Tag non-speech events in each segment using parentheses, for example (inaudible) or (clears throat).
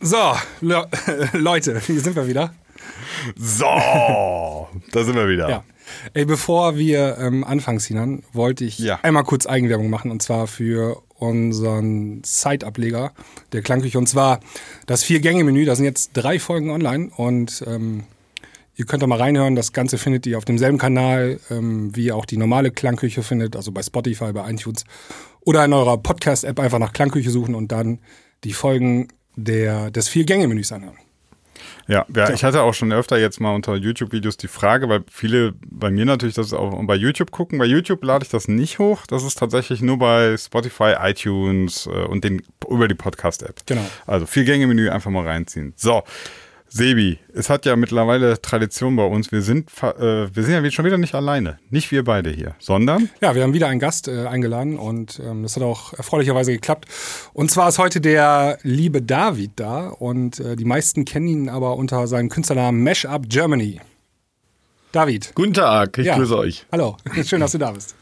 So, Le (laughs) Leute, hier sind wir wieder. So, da sind wir wieder. Ja. Ey, bevor wir ähm, anfangen, Sinan, wollte ich Ja. einmal kurz Eigenwerbung machen und zwar für unseren Site-Ableger der Klangküche und zwar das Vier-Gänge-Menü. Da sind jetzt drei Folgen online und ähm, ihr könnt da mal reinhören. Das Ganze findet ihr auf demselben Kanal, ähm, wie ihr auch die normale Klangküche findet, also bei Spotify, bei iTunes oder in eurer Podcast-App einfach nach Klangküche suchen und dann die Folgen der, des Vier-Gänge-Menüs anhören. Ja, ja, ich hatte auch schon öfter jetzt mal unter YouTube-Videos die Frage, weil viele bei mir natürlich das auch bei YouTube gucken. Bei YouTube lade ich das nicht hoch. Das ist tatsächlich nur bei Spotify, iTunes äh, und den über die Podcast-App. Genau. Also vier Gänge-Menü einfach mal reinziehen. So. Sebi, es hat ja mittlerweile Tradition bei uns. Wir sind, äh, wir sind ja schon wieder nicht alleine. Nicht wir beide hier, sondern Ja, wir haben wieder einen Gast äh, eingeladen und ähm, das hat auch erfreulicherweise geklappt. Und zwar ist heute der liebe David da und äh, die meisten kennen ihn aber unter seinem Künstlernamen Mashup Germany. David. Guten Tag, ich Ja. grüße euch. Hallo, (laughs) schön, dass du da bist.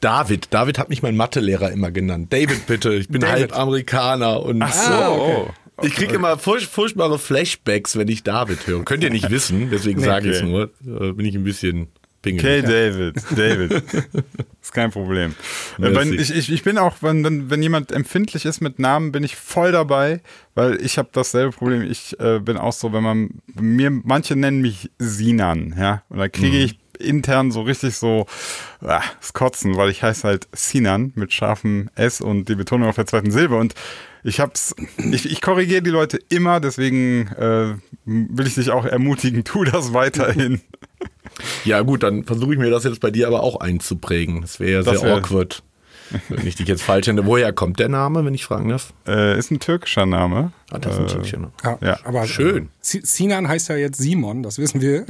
David, David hat mich mein Mathelehrer immer genannt. David bitte, ich bin David. halb Amerikaner und Ach so. Ah, okay. Ich kriege immer furch furchtbare Flashbacks, wenn ich David höre. Könnt ihr nicht (laughs) wissen, deswegen sage ich es okay. nur. Äh, bin ich ein bisschen Okay, pingelig. David, David. (laughs) ist kein Problem. Äh. Wenn, ich, ich, ich bin auch, wenn, wenn, wenn jemand empfindlich ist mit Namen, bin ich voll dabei, weil ich habe dasselbe Problem. Ich äh, bin auch so, wenn man mir, manche nennen mich Sinan, ja, und da kriege ich intern so richtig so ah, das Kotzen, weil ich heiße halt Sinan mit scharfem S und die Betonung auf der zweiten Silbe und ich hab's, ich, ich korrigiere die Leute immer, deswegen äh, will ich dich auch ermutigen, tu das weiterhin. (laughs) Ja gut, dann versuche ich mir das jetzt bei dir aber auch einzuprägen. Das wäre ja sehr wär- awkward. Wenn ich dich jetzt falsch nenne. Woher kommt der Name, wenn ich fragen darf? Äh, ist ein türkischer Name. Ah, das ist ein Türkchen. Ja, aber schön. Si- Sinan heißt ja jetzt Simon, das wissen wir.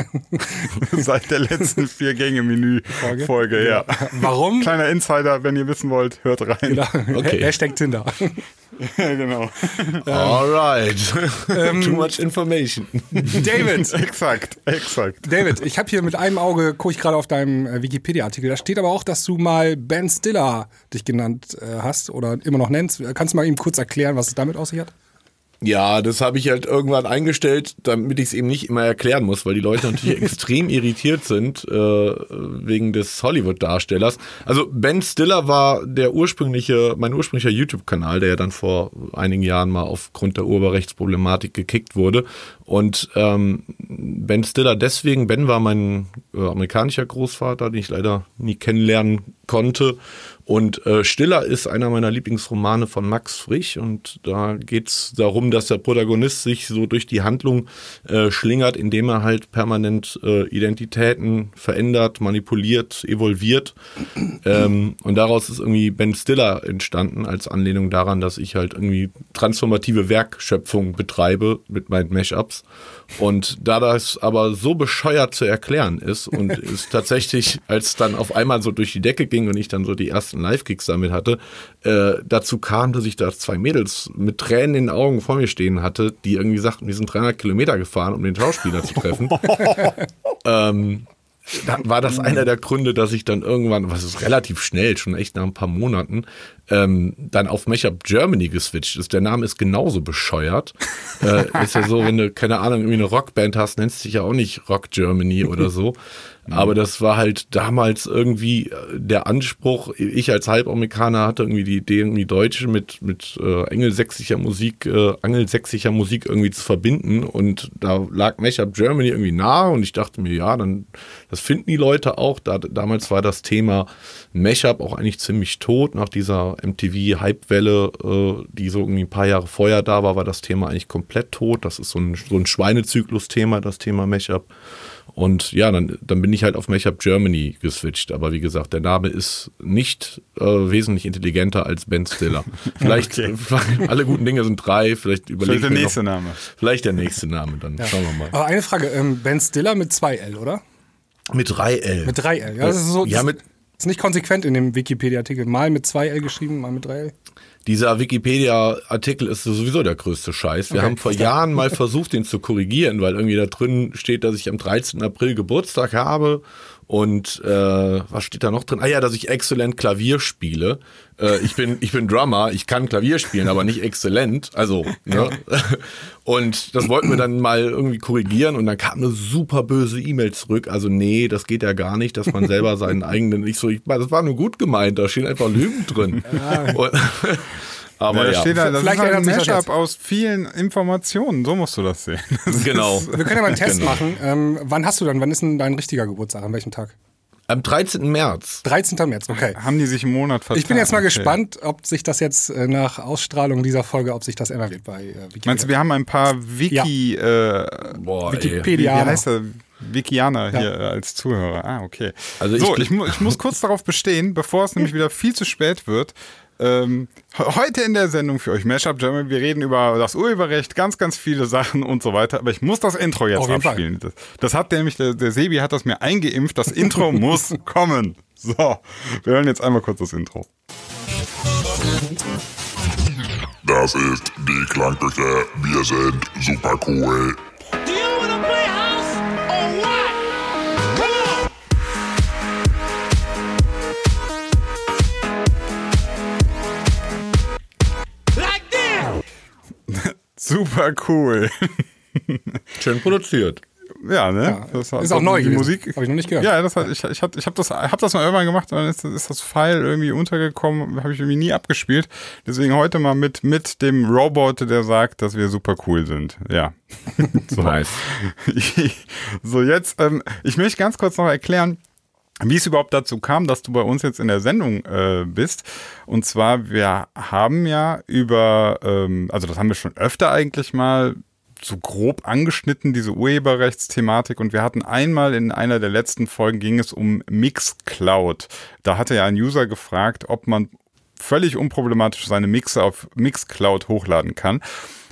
(laughs) Seit der letzten vier Gänge Menü Folge, ja. Warum? Kleiner Insider, wenn ihr wissen wollt, hört rein. Okay. Hashtag Tinder. Ja, (laughs) genau. Alright. Too much information. David, (laughs) exakt, exakt. David, ich habe hier mit einem Auge, gucke ich gerade auf deinem äh, Wikipedia-Artikel, da steht aber auch, dass du mal Ben Stiller dich genannt äh, hast oder immer noch nennst. Kannst du mal ihm kurz erklären, was es damit auf sich hat? Ja, das habe ich halt irgendwann eingestellt, damit ich es eben nicht immer erklären muss, weil die Leute natürlich (laughs) extrem irritiert sind äh, wegen des Hollywood-Darstellers. Also Ben Stiller war der ursprüngliche, mein ursprünglicher YouTube-Kanal, der ja dann vor einigen Jahren mal aufgrund der Urheberrechtsproblematik gekickt wurde. Und ähm, Ben Stiller deswegen, Ben war mein äh, amerikanischer Großvater, den ich leider nie kennenlernen konnte. Und äh, Stiller ist einer meiner Lieblingsromane von Max Frisch und da geht's darum, dass der Protagonist sich so durch die Handlung äh, schlingert, indem er halt permanent äh, Identitäten verändert, manipuliert, evolviert. Ähm, und daraus ist irgendwie Ben Stiller entstanden als Anlehnung daran, dass ich halt irgendwie transformative Werkschöpfung betreibe mit meinen Mashups. Und da das aber so bescheuert zu erklären ist und (laughs) es tatsächlich, als dann auf einmal so durch die Decke ging und ich dann so die ersten Live-Kicks damit hatte, äh, dazu kam, dass ich da zwei Mädels mit Tränen in den Augen vor mir stehen hatte, die irgendwie sagten, wir sind 300 Kilometer gefahren, um den Schauspieler zu treffen. (laughs) ähm, dann war das einer der Gründe, dass ich dann irgendwann, was ist relativ schnell, schon echt nach ein paar Monaten, ähm, dann auf Mashup Germany geswitcht ist. Der Name ist genauso bescheuert. (laughs) äh, ist ja so, wenn du, keine Ahnung, irgendwie eine Rockband hast, nennst du dich ja auch nicht Rock Germany oder so. (laughs) Aber das war halt damals irgendwie äh, der Anspruch. Ich als Halbamerikaner hatte irgendwie die Idee, irgendwie Deutsche mit, mit äh, engelsächsischer Musik, äh, angelsächsischer Musik irgendwie zu verbinden. Und da lag Mashup Germany irgendwie nahe und ich dachte mir, ja, dann, das finden die Leute auch. Da, damals war das Thema Mashup auch eigentlich ziemlich tot. Nach dieser MTV-Hypewelle, äh, die so irgendwie ein paar Jahre vorher da war, war das Thema eigentlich komplett tot. Das ist so ein, so ein Schweinezyklus-Thema, das Thema Mashup. Und ja, dann, dann bin ich halt auf Mashup Germany geswitcht. Aber wie gesagt, der Name ist nicht äh, wesentlich intelligenter als Ben Stiller. (laughs) Vielleicht, Okay. (laughs) alle guten Dinge sind drei, vielleicht überlege Vielleicht der ich nächste noch, Name. Vielleicht der nächste Name, dann schauen wir mal. Aber eine Frage, ähm, Ben Stiller mit zwei L, oder? Mit drei L. Mit drei L. Ja, das ist so. Ja, mit- ist nicht konsequent in dem Wikipedia-Artikel. Mal mit zwei L geschrieben, mal mit drei L. Dieser Wikipedia-Artikel ist sowieso der größte Scheiß. Wir Okay, haben vor. Jahren mal versucht, den zu korrigieren, weil irgendwie da drin steht, dass ich am 13. April Geburtstag habe Und äh, was steht da noch drin? Ah ja, dass ich exzellent Klavier spiele. Äh, ich bin ich bin Drummer, ich kann Klavier spielen, aber nicht exzellent. Also ne? (laughs) und das wollten wir dann mal irgendwie korrigieren und dann kam eine super böse E-Mail zurück. Also nee, das geht ja gar nicht, dass man selber seinen eigenen. Ich so, ich, das war nur gut gemeint. Da stehen einfach Lügen drin. Und, aber da ja, steht da, das Vielleicht ist halt ein ändert das Mashup aus vielen Informationen. So musst du das sehen. Das (laughs) genau. Wir können ja mal einen Test Genau. machen. Ähm, wann hast du dann, wann ist denn dein richtiger Geburtstag? An welchem Tag? Am 13. März. 13. März, okay. Haben die sich im Monat vertan? Ich bin jetzt mal Okay. gespannt, ob sich das jetzt äh, nach Ausstrahlung dieser Folge, ob sich das ändern wird bei äh, Wikipedia. Meinst du, wir haben ein paar Wiki, äh, Boah, ey. wie, wie Wikipedia. heißt der? Wikianer hier äh, als Zuhörer. Ah, okay. Also ich so, ich, mu ich muss kurz darauf bestehen, bevor es nämlich wieder viel zu spät wird. Ähm, he- heute in der Sendung für euch Mashup German, wir reden über das Urheberrecht, ganz, ganz viele Sachen und so weiter. Aber ich muss das Intro jetzt Auf jeden Fall. abspielen. Das, das hat nämlich, der, der Sebi hat das mir eingeimpft. Das Intro (laughs) muss kommen. So, wir hören jetzt einmal kurz das Intro. Das ist die Klangküche. Wir sind super cool. Super cool. Schön produziert. Ja, ne? Das hat- ist auch neu die gewesen. Musik. Hab ich noch nicht gehört. Ja, das hat, ich, ich, hab, ich habe das, hab das mal irgendwann gemacht und dann ist, ist das File irgendwie untergekommen, habe ich irgendwie nie abgespielt. Deswegen heute mal mit, mit dem Robot, der sagt, dass wir super cool sind. Ja. so. (laughs) Nice. (laughs) so, jetzt, ähm, ich möchte ganz kurz noch erklären, wie es überhaupt dazu kam, dass du bei uns jetzt in der Sendung äh, bist. Und zwar, wir haben ja über, ähm, also das haben wir schon öfter eigentlich mal so grob angeschnitten, diese Urheberrechtsthematik. Und wir hatten einmal in einer der letzten Folgen ging es um Mixcloud. Da hatte ja ein User gefragt, ob man völlig unproblematisch seine Mixe auf Mixcloud hochladen kann.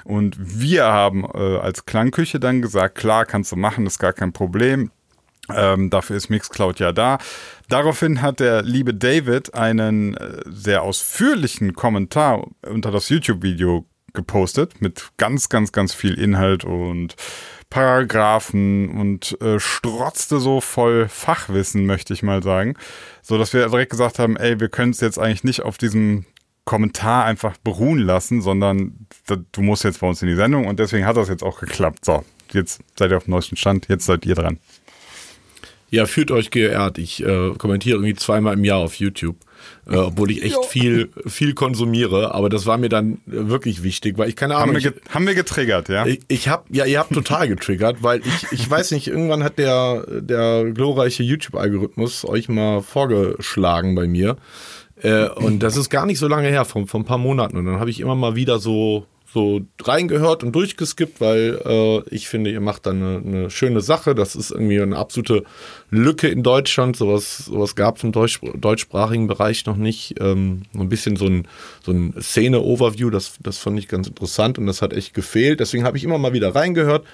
Und wir haben äh, als Klangküche dann gesagt, klar, kannst du machen, ist gar kein Problem. Ähm, dafür ist Mixcloud ja da. Daraufhin hat der liebe David einen äh, sehr ausführlichen Kommentar unter das YouTube-Video gepostet mit ganz, ganz, ganz viel Inhalt und Paragraphen und äh, strotzte so voll Fachwissen, möchte ich mal sagen. So dass wir direkt gesagt haben, ey, wir können es jetzt eigentlich nicht auf diesem Kommentar einfach beruhen lassen, sondern du musst jetzt bei uns in die Sendung und deswegen hat das jetzt auch geklappt. So, jetzt seid ihr auf dem neuesten Stand, jetzt seid ihr dran. Ja, fühlt euch geehrt. Ich äh, kommentiere irgendwie zweimal im Jahr auf YouTube, äh, obwohl ich echt viel, viel konsumiere. Aber das war mir dann äh, wirklich wichtig, weil ich keine Haben Ahnung. wir, Ich, haben wir getriggert, ja? ich, ich hab, ja, ihr habt total getriggert, weil ich, ich weiß nicht, irgendwann hat der, der glorreiche YouTube-Algorithmus euch mal vorgeschlagen bei mir. Äh, und das ist gar nicht so lange her, von, von ein paar Monaten. Und dann habe ich immer mal wieder so, so reingehört und durchgeskippt, weil äh, ich finde, ihr macht da eine, eine schöne Sache. Das ist irgendwie eine absolute Lücke in Deutschland. Sowas, sowas gab es im Deutsch, deutschsprachigen Bereich noch nicht. Ähm, ein bisschen so ein, so ein Szene-Overview, das, das fand ich ganz interessant und das hat echt gefehlt. Deswegen habe ich immer mal wieder reingehört.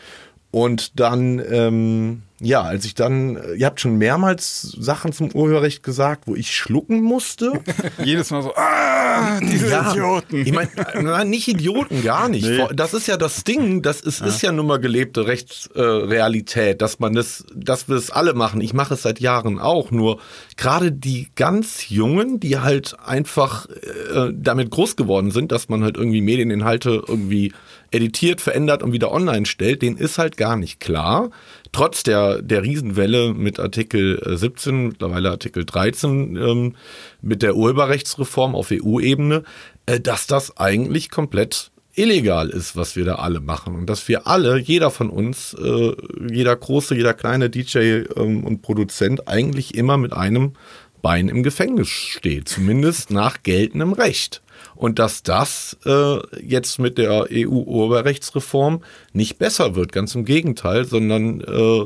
Und dann, ähm, ja, als ich dann, ihr habt schon mehrmals Sachen zum Urheberrecht gesagt, wo ich schlucken musste. (laughs) Jedes Mal so, ah, diese Ja, Idioten. Ich meine, nein, nicht Idioten, gar nicht. Nee. Das ist ja das Ding, das ist, ist ja nun mal gelebte Rechtsrealität, äh, dass man das, dass wir es alle machen. Ich mache es seit Jahren auch, nur gerade die ganz Jungen, die halt einfach äh, damit groß geworden sind, dass man halt irgendwie Medieninhalte irgendwie editiert, verändert und wieder online stellt, denen ist halt gar nicht klar. Trotz der, der Riesenwelle mit Artikel äh, 17, mittlerweile Artikel 13, ähm, mit der Urheberrechtsreform auf EU-Ebene, äh, dass das eigentlich komplett illegal ist, was wir da alle machen. Und dass wir alle, jeder von uns, äh, jeder große, jeder kleine DJ ähm, und Produzent eigentlich immer mit einem Bein im Gefängnis steht, zumindest nach geltendem Recht. Und dass das äh, jetzt mit der EU-Urheberrechtsreform nicht besser wird, ganz im Gegenteil, sondern äh,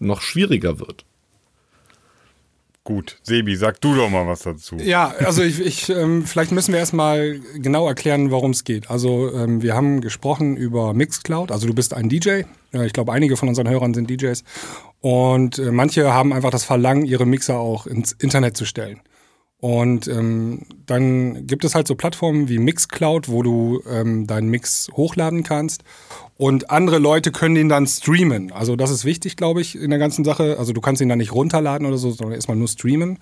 noch schwieriger wird. Gut, Sebi, sag du doch mal was dazu. Ja, also ich, ich ähm, vielleicht müssen wir erstmal genau erklären, worum es geht. Also ähm, wir haben gesprochen über Mixcloud. Also du bist ein DJ. Ich glaube, einige von unseren Hörern sind DJs. Und äh, manche haben einfach das Verlangen, ihre Mixer auch ins Internet zu stellen. Und ähm, dann gibt es halt so Plattformen wie Mixcloud, wo du ähm, deinen Mix hochladen kannst. Und andere Leute können den dann streamen. Also das ist wichtig, glaube ich, in der ganzen Sache. Also du kannst ihn dann nicht runterladen oder so, sondern erstmal nur streamen.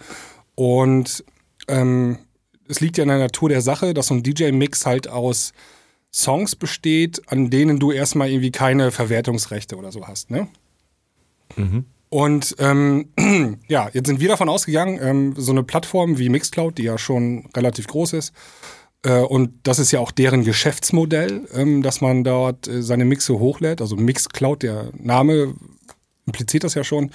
Und ähm, es liegt ja in der Natur der Sache, dass so ein DJ-Mix halt aus Songs besteht, an denen du erstmal irgendwie keine Verwertungsrechte oder so hast, ne? Und ähm, (clears throat) ja, jetzt sind wir davon ausgegangen, ähm, so eine Plattform wie Mixcloud, die ja schon relativ groß ist, äh, und das ist ja auch deren Geschäftsmodell, ähm, dass man dort äh, seine Mixe hochlädt, also Mixcloud, der Name impliziert das ja schon,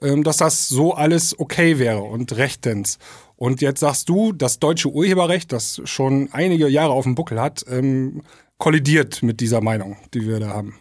ähm, dass das so alles okay wäre und rechtens. Und jetzt sagst du, das deutsche Urheberrecht, das schon einige Jahre auf dem Buckel hat, ähm, kollidiert mit dieser Meinung, die wir da haben.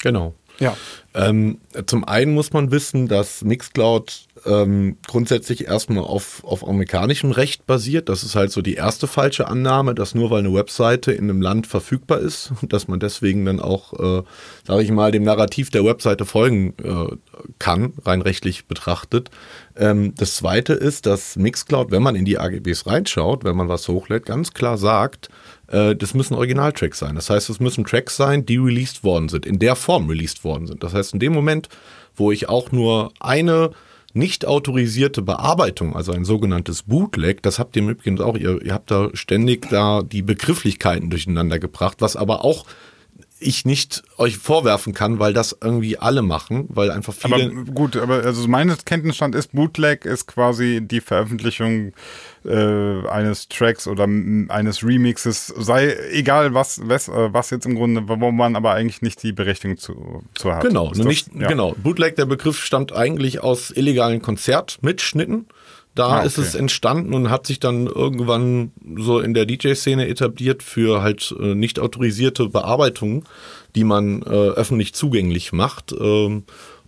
Genau. Ja. Ähm, zum einen muss man wissen, dass Mixcloud ähm, grundsätzlich erstmal auf, auf amerikanischem Recht basiert. Das ist halt so die erste falsche Annahme, dass nur weil eine Webseite in einem Land verfügbar ist, (laughs) dass man deswegen dann auch, äh, sage ich mal, dem Narrativ der Webseite folgen äh, kann, rein rechtlich betrachtet. Ähm, das zweite ist, dass Mixcloud, wenn man in die AGBs reinschaut, wenn man was hochlädt, ganz klar sagt, äh, das müssen Originaltracks sein. Das heißt, es müssen Tracks sein, die released worden sind, in der Form released worden sind. Das heißt, in dem Moment, wo ich auch nur eine nicht autorisierte Bearbeitung, also ein sogenanntes Bootleg, das habt ihr im Übrigen auch, ihr, ihr habt da ständig da die Begrifflichkeiten durcheinander gebracht, was aber auch ich nicht euch vorwerfen kann, weil das irgendwie alle machen, weil einfach viele. Aber gut, aber also mein Kenntnisstand ist, Bootleg ist quasi die Veröffentlichung äh, eines Tracks oder eines Remixes, sei egal was, was, äh, was jetzt im Grunde, wo man aber eigentlich nicht die Berechtigung zu, zu hat. Genau, das- nicht, ja. genau. Bootleg, der Begriff stammt eigentlich aus illegalen Konzertmitschnitten. Da Ah, ist okay. es entstanden und hat sich dann irgendwann so in der DJ-Szene etabliert für halt äh, nicht autorisierte Bearbeitungen, die man äh, öffentlich zugänglich macht. Ähm,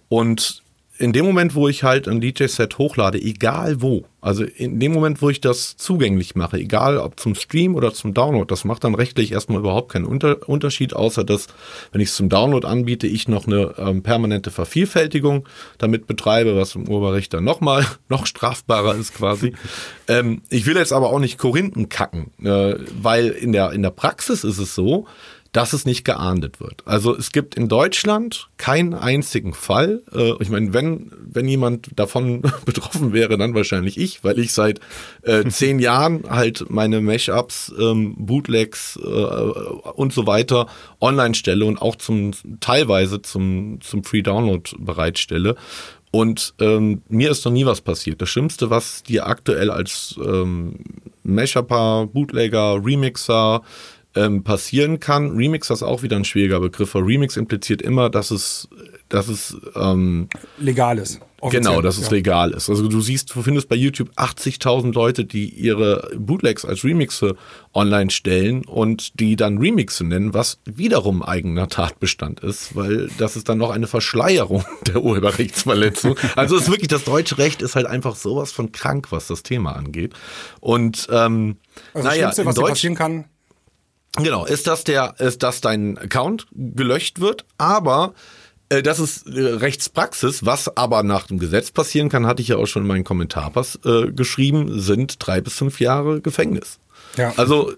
und in dem Moment, wo ich halt ein DJ-Set hochlade, egal wo, also in dem Moment, wo ich das zugänglich mache, egal ob zum Stream oder zum Download, das macht dann rechtlich erstmal überhaupt keinen Unter Unterschied, außer dass, wenn ich es zum Download anbiete, ich noch eine ähm, permanente Vervielfältigung damit betreibe, was im Urheberrecht dann nochmal (laughs) noch strafbarer ist quasi. (laughs) ähm, ich will jetzt aber auch nicht Korinthen kacken, äh, weil in der, in der Praxis ist es so, dass es nicht geahndet wird. Also es gibt in Deutschland keinen einzigen Fall. Äh, ich meine, wenn, wenn jemand davon (laughs) betroffen wäre, dann wahrscheinlich ich, weil ich seit äh, (laughs) zehn Jahren halt meine Mashups, ähm, Bootlegs äh, und so weiter online stelle und auch zum teilweise zum, zum Free Download bereitstelle. Und ähm, mir ist noch nie was passiert. Das Schlimmste, was dir aktuell als ähm, Mashupper, Bootlegger, Remixer ähm, passieren kann. Remix ist auch wieder ein schwieriger Begriff, weil Remix impliziert immer, dass es, dass es ähm, Legal ist. Offiziell. genau, dass es ja. legal ist. Also du siehst, du findest bei YouTube 80.000 Leute, die ihre Bootlegs als Remixe online stellen und die dann Remixe nennen, was wiederum eigener Tatbestand ist, weil das ist dann noch eine Verschleierung (laughs) der Urheberrechtsverletzung. Also es ist wirklich, das deutsche Recht ist halt einfach sowas von krank, was das Thema angeht. Und ähm, Also das naja, Schlimmste, was Deutsch- passieren kann, Genau, ist das der, ist das dein Account gelöscht wird, aber äh, das ist äh, Rechtspraxis, was aber nach dem Gesetz passieren kann, hatte ich ja auch schon in meinen Kommentarpass äh, geschrieben, sind drei bis fünf Jahre Gefängnis. Ja. Also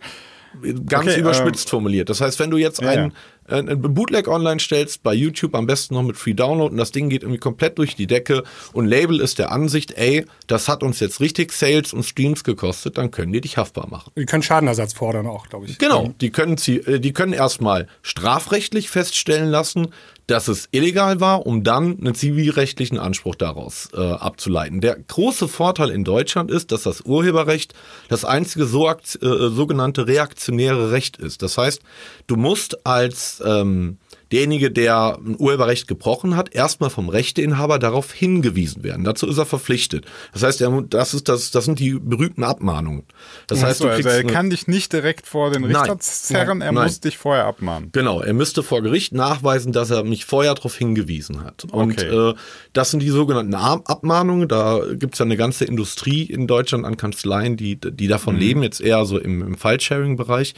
äh, ganz Okay, überspitzt formuliert. Das heißt, wenn du jetzt Ja, ein, äh, ein Bootleg online stellst, bei YouTube am besten noch mit Free Download und das Ding geht irgendwie komplett durch die Decke und Label ist der Ansicht, ey, das hat uns jetzt richtig Sales und Streams gekostet, dann können die dich haftbar machen. die können Schadenersatz fordern auch, glaube ich. Genau, die können, sie, äh, die können erstmal strafrechtlich feststellen lassen, dass es illegal war, um dann einen zivilrechtlichen Anspruch daraus äh, abzuleiten. Der große Vorteil in Deutschland ist, dass das Urheberrecht das einzige so, äh, sogenannte reaktionäre Recht ist. Das heißt, du musst als ähm, derjenige, der ein Urheberrecht gebrochen hat, erstmal vom Rechteinhaber darauf hingewiesen werden. Dazu ist er verpflichtet. Das heißt, das, ist das, das sind die berühmten Abmahnungen. Das heißt, du also er kann dich nicht direkt vor den Nein. Richter zerren, er Nein. muss dich vorher abmahnen. Genau, er müsste vor Gericht nachweisen, dass er mich vorher darauf hingewiesen hat. Und Okay. äh, das sind die sogenannten Ab- Abmahnungen. Da gibt es ja eine ganze Industrie in Deutschland an Kanzleien, die, die davon leben, jetzt eher so im, im File-Sharing-Bereich.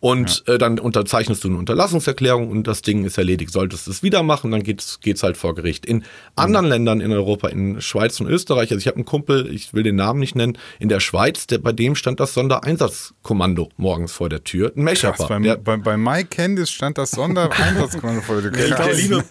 Und äh, dann unterzeichnest du eine Unterlassungserklärung und das Ding ist erledigt. Solltest du es wieder machen, dann geht's geht's halt vor Gericht. In anderen Ländern in Europa, in Schweiz und Österreich, also ich habe einen Kumpel, ich will den Namen nicht nennen, in der Schweiz, der, bei dem stand das Sondereinsatzkommando morgens vor der Tür. Ein Mashuper. bei, Der, bei, bei Mike Candice stand das Sondereinsatzkommando vor der der, Tür. der, liebe,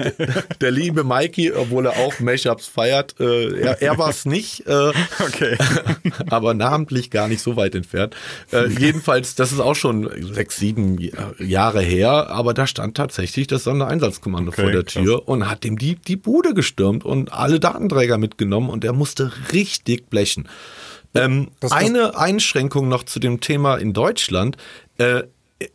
der liebe Mikey, obwohl er auch Mashups feiert, äh, er, er war es nicht, äh, Okay. (laughs) aber namentlich gar nicht so weit entfernt. Äh, jedenfalls, das ist auch schon sechs, sieben Jahre her, aber da stand tatsächlich das Sondereinsatzkommando Okay, vor der krass. Tür und hat ihm die, die Bude gestürmt und alle Datenträger mitgenommen und er musste richtig blechen. Ähm, Das- das- eine Einschränkung noch zu dem Thema in Deutschland. Äh,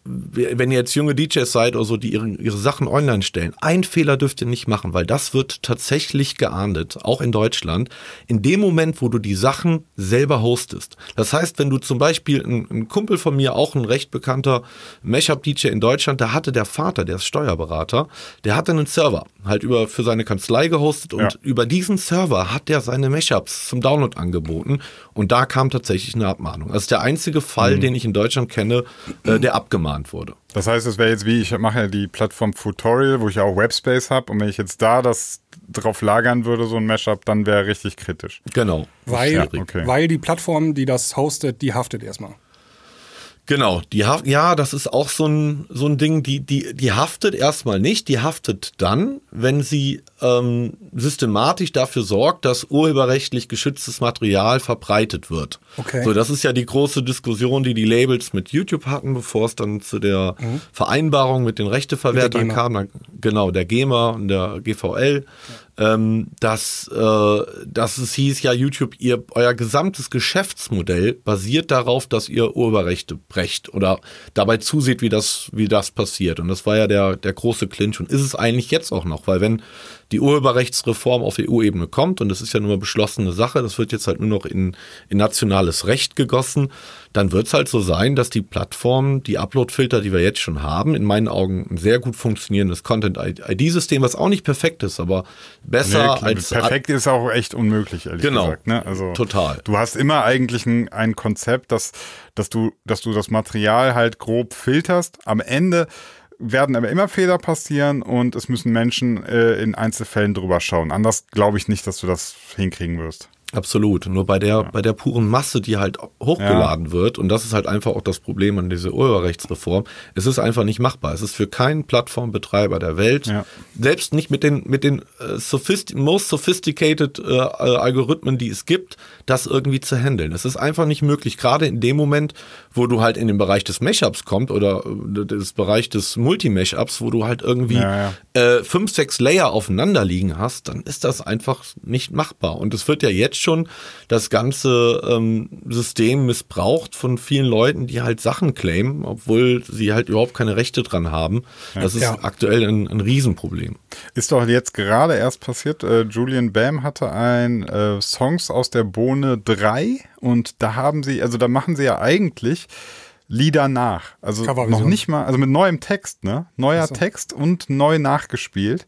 wenn ihr jetzt junge DJs seid oder so, die ihre, ihre Sachen online stellen, ein Fehler dürft ihr nicht machen, weil das wird tatsächlich geahndet, auch in Deutschland, in dem Moment, wo du die Sachen selber hostest. Das heißt, wenn du zum Beispiel, ein, ein Kumpel von mir, auch ein recht bekannter Mashup-DJ in Deutschland, da hatte der Vater, der ist Steuerberater, der hatte einen Server, halt über für seine Kanzlei gehostet und Ja. über diesen Server hat er seine Mashups zum Download angeboten und da kam tatsächlich eine Abmahnung. Das ist der einzige Fall, den ich in Deutschland kenne, äh, der abgemahnt wurde. Das heißt, es wäre jetzt wie, ich mache ja die Plattform Tutorial, wo ich ja auch Webspace habe und wenn ich jetzt da das drauf lagern würde, so ein Mashup, dann wäre richtig kritisch. Genau. Weil, Ja, okay. weil die Plattform, die das hostet, die haftet erstmal. Genau, die haft, ja, das ist auch so ein, so ein Ding, die, die, die haftet erstmal nicht, die haftet dann, wenn sie ähm, systematisch dafür sorgt, dass urheberrechtlich geschütztes Material verbreitet wird. Okay. So, das ist ja die große Diskussion, die die Labels mit YouTube hatten, bevor es dann zu der Vereinbarung mit den Rechteverwertern kam. Genau, der GEMA und der GVL. Ähm, dass, äh, dass es hieß, ja, YouTube, ihr, euer gesamtes Geschäftsmodell basiert darauf, dass ihr Urheberrechte brecht oder dabei zuseht, wie das, wie das passiert. Und das war ja der, der große Clinch und ist es eigentlich jetzt auch noch, weil wenn die Urheberrechtsreform auf EU-Ebene kommt, und das ist ja nur eine beschlossene Sache, das wird jetzt halt nur noch in, in nationales Recht gegossen, dann wird es halt so sein, dass die Plattformen, die Upload-Filter, die wir jetzt schon haben, in meinen Augen ein sehr gut funktionierendes Content-ID-System, was auch nicht perfekt ist, aber besser Nee, als perfekt ist auch echt unmöglich, ehrlich Genau. gesagt. Ne? Also, Total. Du hast immer eigentlich ein, ein Konzept, dass, dass, du, dass du das Material halt grob filterst. Am Ende werden aber immer Fehler passieren und es müssen Menschen äh, in Einzelfällen drüber schauen. Anders glaube ich nicht, dass du das hinkriegen wirst. Absolut. Nur bei der, bei der puren Masse, die halt hochgeladen wird, und das ist halt einfach auch das Problem an dieser Urheberrechtsreform, es ist einfach nicht machbar. Es ist für keinen Plattformbetreiber der Welt, Ja. selbst nicht mit den, mit den äh, sophist most sophisticated äh, äh, Algorithmen, die es gibt, das irgendwie zu handeln. Es ist einfach nicht möglich, gerade in dem Moment, wo du halt in den Bereich des Mashups kommst oder äh, des Bereich des Multi-Mashups, wo du halt irgendwie Ja, äh, fünf, sechs Layer aufeinander liegen hast, dann ist das einfach nicht machbar. Und es wird ja jetzt schon das ganze ähm, System missbraucht von vielen Leuten, die halt Sachen claimen, obwohl sie halt überhaupt keine Rechte dran haben. Das ist Ja. aktuell ein, ein Riesenproblem. Ist doch jetzt gerade erst passiert. Äh, Julian Bam hatte ein äh, Songs aus der Bohne 3 und da haben sie, also da machen sie ja eigentlich Lieder nach. Also noch nicht mal, also mit neuem Text, ne? Neuer Text und neu nachgespielt.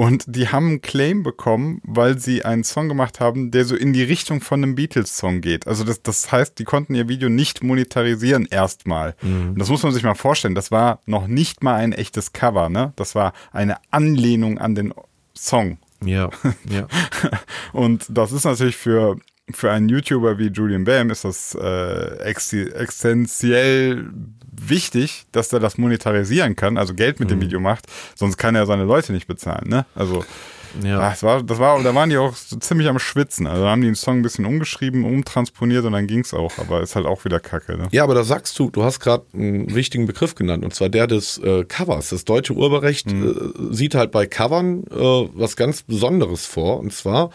Und die haben einen Claim bekommen, weil sie einen Song gemacht haben, der so in die Richtung von einem Beatles-Song geht. Also das, das heißt, die konnten ihr Video nicht monetarisieren erstmal. Und das muss man sich mal vorstellen. Das war noch nicht mal ein echtes Cover, ne? Das war eine Anlehnung an den Song. Ja, (laughs) ja. Und das ist natürlich für, für einen YouTuber wie Julian Bam ist das äh, ex essentiell wichtig, dass er das monetarisieren kann, also Geld mit Mhm. dem Video macht, sonst kann er seine Leute nicht bezahlen, ne? Also Ja. ah, das war, das war, da waren die auch so ziemlich am Schwitzen. Also da haben die den Song ein bisschen umgeschrieben, umtransponiert und dann ging's auch, aber ist halt auch wieder Kacke, ne? Ja, aber da sagst du, du hast gerade einen wichtigen Begriff genannt, und zwar der des äh, Covers. Das deutsche Urheberrecht äh, sieht halt bei Covern äh, was ganz Besonderes vor, und zwar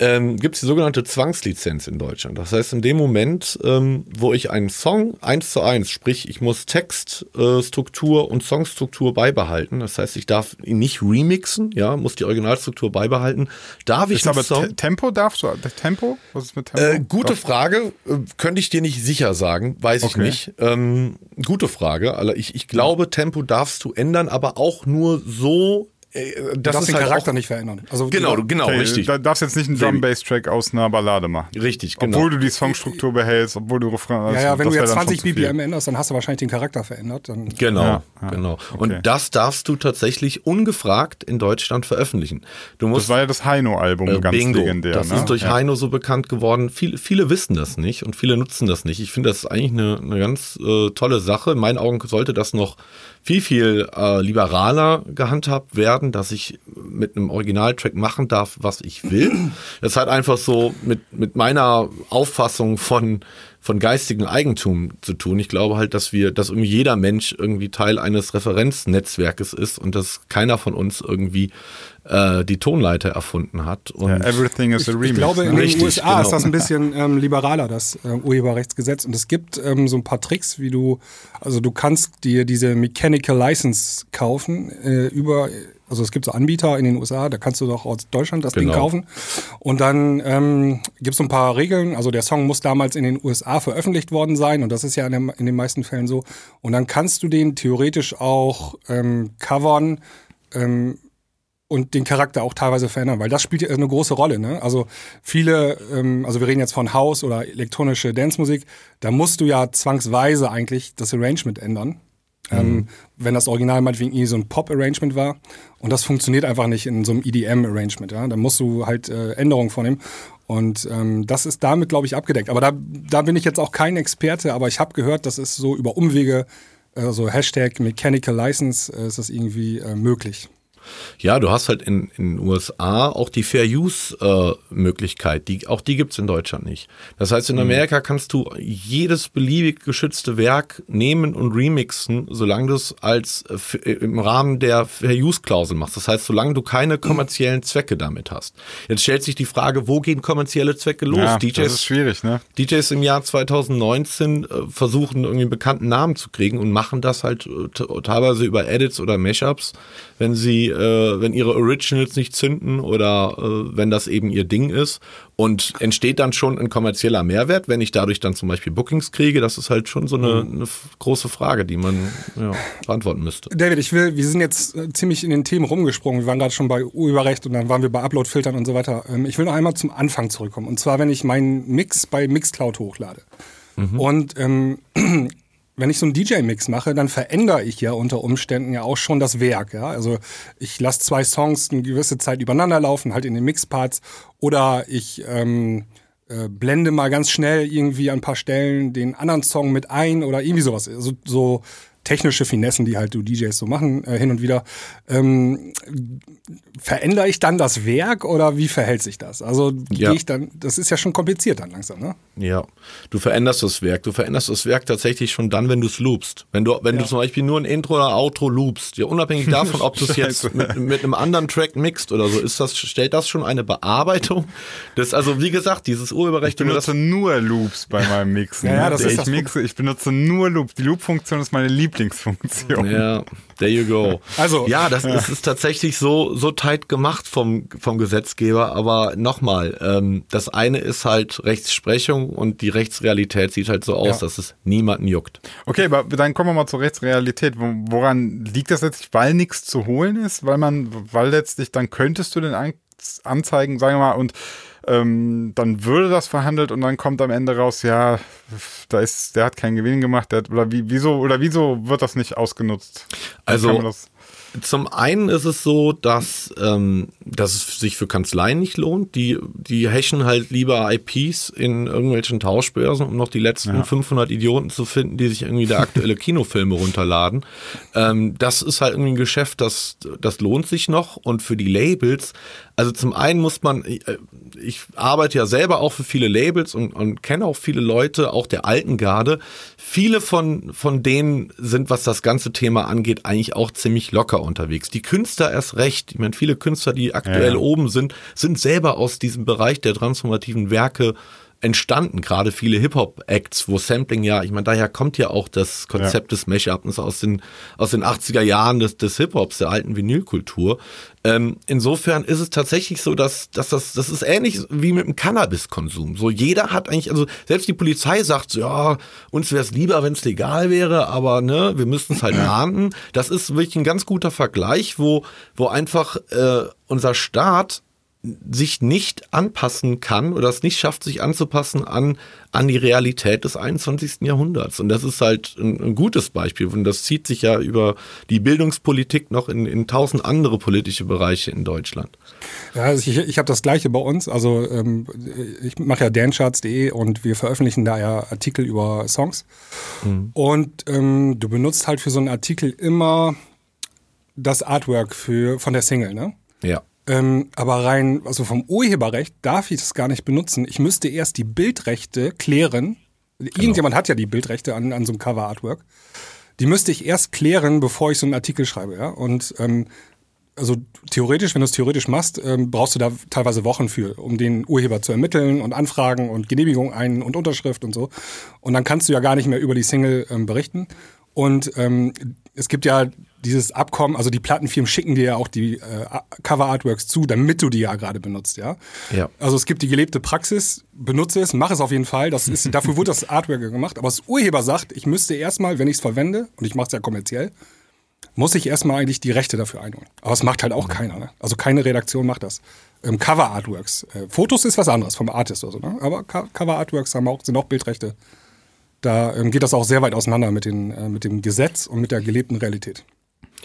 ähm, gibt es die sogenannte Zwangslizenz in Deutschland. Das heißt, in dem Moment, ähm, wo ich einen Song eins zu eins, sprich, ich muss Textstruktur äh, und Songstruktur beibehalten. Das heißt, ich darf ihn nicht remixen, ja, muss die Originalstruktur beibehalten. Darf ich Ist aber Song Te Tempo darfst du? Tempo? Was ist mit Tempo? äh, gute Darf- Frage, äh, könnte ich dir nicht sicher sagen, weiß ich Okay. nicht. Ähm, gute Frage. Also ich, ich glaube, Tempo darfst du ändern, aber auch nur so äh, Du das darfst den halt Charakter auch, nicht verändern. Also Genau, du- genau, Okay, richtig. Da darfst jetzt nicht einen Drum-Bass-Track aus einer Ballade machen. Richtig, genau. Obwohl du die Songstruktur behältst, obwohl du Refrain Ja, ja, wenn das du jetzt dann schon 20 zu viel. BPM änderst, dann hast du wahrscheinlich den Charakter verändert. Dann Genau, Ja, ja, genau. okay. Und das darfst du tatsächlich ungefragt in Deutschland veröffentlichen. Du musst Das war ja das Heino-Album, Äh, ganz Bingo. legendär. Das ne? ist durch ja. Heino so bekannt geworden. Viele, viele wissen das nicht und viele nutzen das nicht. Ich finde, das ist eigentlich eine, eine ganz äh, tolle Sache. In meinen Augen sollte das noch viel, viel äh, liberaler gehandhabt werden, dass ich mit einem Originaltrack machen darf, was ich will. Das hat einfach so mit, mit meiner Auffassung von, von geistigem Eigentum zu tun. Ich glaube halt, dass wir, dass irgendwie jeder Mensch irgendwie Teil eines Referenznetzwerkes ist und dass keiner von uns irgendwie äh, die Tonleiter erfunden hat. Und Ja, everything is a Remix. Ich glaube, in ne? den Richtig, USA genau. ist das ein bisschen ähm, liberaler, das äh, Urheberrechtsgesetz. Und es gibt ähm, so ein paar Tricks, wie du, also du kannst dir diese Mechanical License kaufen äh, über, also es gibt so Anbieter in den USA, da kannst du doch aus Deutschland das Ding Genau. kaufen. Und dann ähm, gibt es so ein paar Regeln. Also der Song muss damals in den USA veröffentlicht worden sein und das ist ja in, dem, in den meisten Fällen so. Und dann kannst du den theoretisch auch ähm, covern. Ähm, und den Charakter auch teilweise verändern, weil das spielt ja eine große Rolle. Ne? Also viele, ähm, also wir reden jetzt von House oder elektronische Dancemusik, da musst du ja zwangsweise eigentlich das Arrangement ändern. Ähm, wenn das Original meinetwegen irgendwie so ein Pop-Arrangement war. Und das funktioniert einfach nicht in so einem EDM-Arrangement. Ja? Da musst du halt äh, Änderungen vornehmen. Und ähm, das ist damit, glaube ich, abgedeckt. Aber da, da bin ich jetzt auch kein Experte, aber ich habe gehört, das ist so über Umwege, äh, so Hashtag Mechanical License, äh, ist das irgendwie äh, möglich. Ja, du hast halt in in den USA auch die Fair Use äh, Möglichkeit. Die, auch die gibt's in Deutschland nicht. Das heißt, in Amerika kannst du jedes beliebig geschützte Werk nehmen und remixen, solange du es als äh, äh, im Rahmen der Fair Use Klausel machst. Das heißt, solange du keine kommerziellen Zwecke damit hast. Jetzt stellt sich die Frage, wo gehen kommerzielle Zwecke los? ja, DJs das ist schwierig, ne? DJs im Jahr 2019 äh, versuchen irgendwie einen bekannten Namen zu kriegen und machen das halt äh, teilweise über Edits oder Mashups, wenn sie, äh, wenn ihre Originals nicht zünden oder äh, wenn das eben ihr Ding ist und entsteht dann schon ein kommerzieller Mehrwert, wenn ich dadurch dann zum Beispiel Bookings kriege, das ist halt schon so eine, eine f- große Frage, die man ja, beantworten müsste. David, ich will, wir sind jetzt äh, ziemlich in den Themen rumgesprungen. Wir waren gerade schon bei Urheberrecht und dann waren wir bei Upload-Filtern und so weiter. Ähm, ich will noch einmal zum Anfang zurückkommen. Und zwar, wenn ich meinen Mix bei Mixcloud hochlade. Und ähm, (clears throat) wenn ich so einen DJ-Mix mache, dann verändere ich ja unter Umständen ja auch schon das Werk. Ja? Also ich lasse zwei Songs eine gewisse Zeit übereinander laufen, halt in den Mixparts. Oder ich ähm, äh, blende mal ganz schnell irgendwie an ein paar Stellen den anderen Song mit ein oder irgendwie sowas. Also, so technische Finessen, die halt du DJs so machen, äh, hin und wieder. Ähm, verändere ich dann das Werk oder wie verhält sich das? Also Ja. gehe ich dann, das ist ja schon kompliziert dann langsam, ne? Ja, du veränderst das Werk. Du veränderst das Werk tatsächlich schon dann, wenn du es loopst. Wenn du, wenn du zum Beispiel nur ein Intro oder Outro loopst, ja, unabhängig (laughs) davon, ob du es jetzt mit, mit einem anderen Track mixt oder so, ist das, stellt das schon eine Bearbeitung. Das, also, wie gesagt, dieses Urheberrecht, Ich benutze nur Loops bei meinem Mixen. Ja, ja, das ist ich das mixe, ich benutze nur Loops. Die Loop-Funktion ist meine Lieblingsfunktion. ja, there you go. Also- ja, das ist, ist tatsächlich so, so tight gemacht vom, vom Gesetzgeber. Aber nochmal, ähm, das eine ist halt Rechtsprechung und die Rechtsrealität sieht halt so aus, Ja. dass es niemanden juckt. Okay, aber dann kommen wir mal zur Rechtsrealität. Wo- Woran liegt das letztlich? Weil nichts zu holen ist? Weil man, weil letztlich, dann könntest du den An- anzeigen, sagen wir mal, und ähm, dann würde das verhandelt und dann kommt am Ende raus, ja, da ist, der hat keinen Gewinn gemacht, der hat, oder wie, wieso, oder wieso wird das nicht ausgenutzt? Also- Zum einen ist es so, dass, ähm, dass es sich für Kanzleien nicht lohnt. Die, die hashen halt lieber IPs in irgendwelchen Tauschbörsen, um noch die letzten 500 Idioten zu finden, die sich irgendwie der aktuelle (laughs) Kinofilme runterladen. Ähm, das ist halt irgendwie ein Geschäft, das, das lohnt sich noch. Und für die Labels, also zum einen muss man, äh, ich arbeite ja selber auch für viele Labels und, und kenne auch viele Leute, auch der alten Garde. Viele von, von denen sind, was das ganze Thema angeht, eigentlich auch ziemlich locker unterwegs. Die Künstler erst recht. Ich meine, viele Künstler, die aktuell Ja. oben sind, sind selber aus diesem Bereich der transformativen Werke entstanden, gerade viele Hip-Hop-Acts, wo Sampling ja, ich meine, daher kommt ja auch das Konzept des Mashups aus den, aus den 80er Jahren des, des Hip-Hops, der alten Vinylkultur. Ähm, insofern ist es tatsächlich so, dass, dass das, das ist ähnlich wie mit dem Cannabiskonsum. So jeder hat eigentlich, also selbst die Polizei sagt so, ja, uns wäre es lieber, wenn es legal wäre, aber ne, wir müssten es halt ahnden. Das ist wirklich ein ganz guter Vergleich, wo, wo einfach äh, unser Staat sich nicht anpassen kann oder es nicht schafft, sich anzupassen an, an die Realität des 21. Jahrhunderts. Und das ist halt ein, ein gutes Beispiel. Und das zieht sich ja über die Bildungspolitik noch in, in tausend andere politische Bereiche in Deutschland. Ja, also ich, ich habe das gleiche bei uns. Also ähm, ich mache ja dancharts.de und wir veröffentlichen da ja Artikel über Songs. Mhm. Und ähm, du benutzt halt für so einen Artikel immer das Artwork für, von der Single, ne? Ja. Ähm, aber rein, also vom Urheberrecht darf ich das gar nicht benutzen. Ich müsste erst die Bildrechte klären. Irgendjemand hat ja die Bildrechte an, an so einem Cover-Artwork. Die müsste ich erst klären, bevor ich so einen Artikel schreibe, ja. Und ähm, also theoretisch, wenn du es theoretisch machst, ähm, brauchst du da teilweise Wochen für, um den Urheber zu ermitteln und Anfragen und Genehmigung ein und Unterschrift und so. Und dann kannst du ja gar nicht mehr über die Single ähm, berichten. Und ähm, es gibt ja dieses Abkommen, also die Plattenfirmen schicken dir ja auch die äh, Cover-Artworks zu, damit du die ja gerade benutzt, ja? Ja. Also es gibt die gelebte Praxis, benutze es, mach es auf jeden Fall. Das ist, dafür wurde das Artwork gemacht. Aber das Urheber sagt, ich müsste erstmal, wenn ich es verwende, und ich mache es ja kommerziell, muss ich erstmal eigentlich die Rechte dafür einholen. Aber es macht halt auch keiner. Ne? Also keine Redaktion macht das. Ähm, Cover-Artworks. Äh, Fotos ist was anderes vom Artist oder so, ne? Aber Co Cover-Artworks haben auch, sind auch Bildrechte. Da ähm, geht das auch sehr weit auseinander mit, den, äh, mit dem Gesetz und mit der gelebten Realität.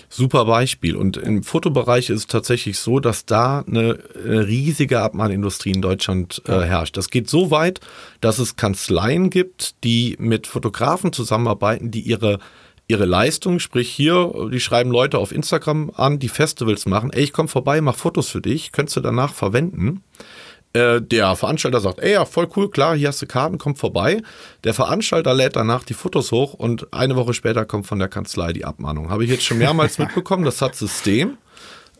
Super Beispiel. Und im Fotobereich ist es tatsächlich so, dass da eine, eine riesige Abmahnindustrie in Deutschland äh, herrscht. Das geht so weit, dass es Kanzleien gibt, die mit Fotografen zusammenarbeiten, die ihre ihre Leistung, sprich hier, die schreiben Leute auf Instagram an, die Festivals machen, ey, ich komme vorbei, mach Fotos für dich, könntest du danach verwenden. Äh, der Veranstalter sagt, ey, ja, voll cool, klar, hier hast du Karten, komm vorbei. Der Veranstalter lädt danach die Fotos hoch und eine Woche später kommt von der Kanzlei die Abmahnung. Habe ich jetzt schon mehrmals (laughs) mitbekommen, das hat System.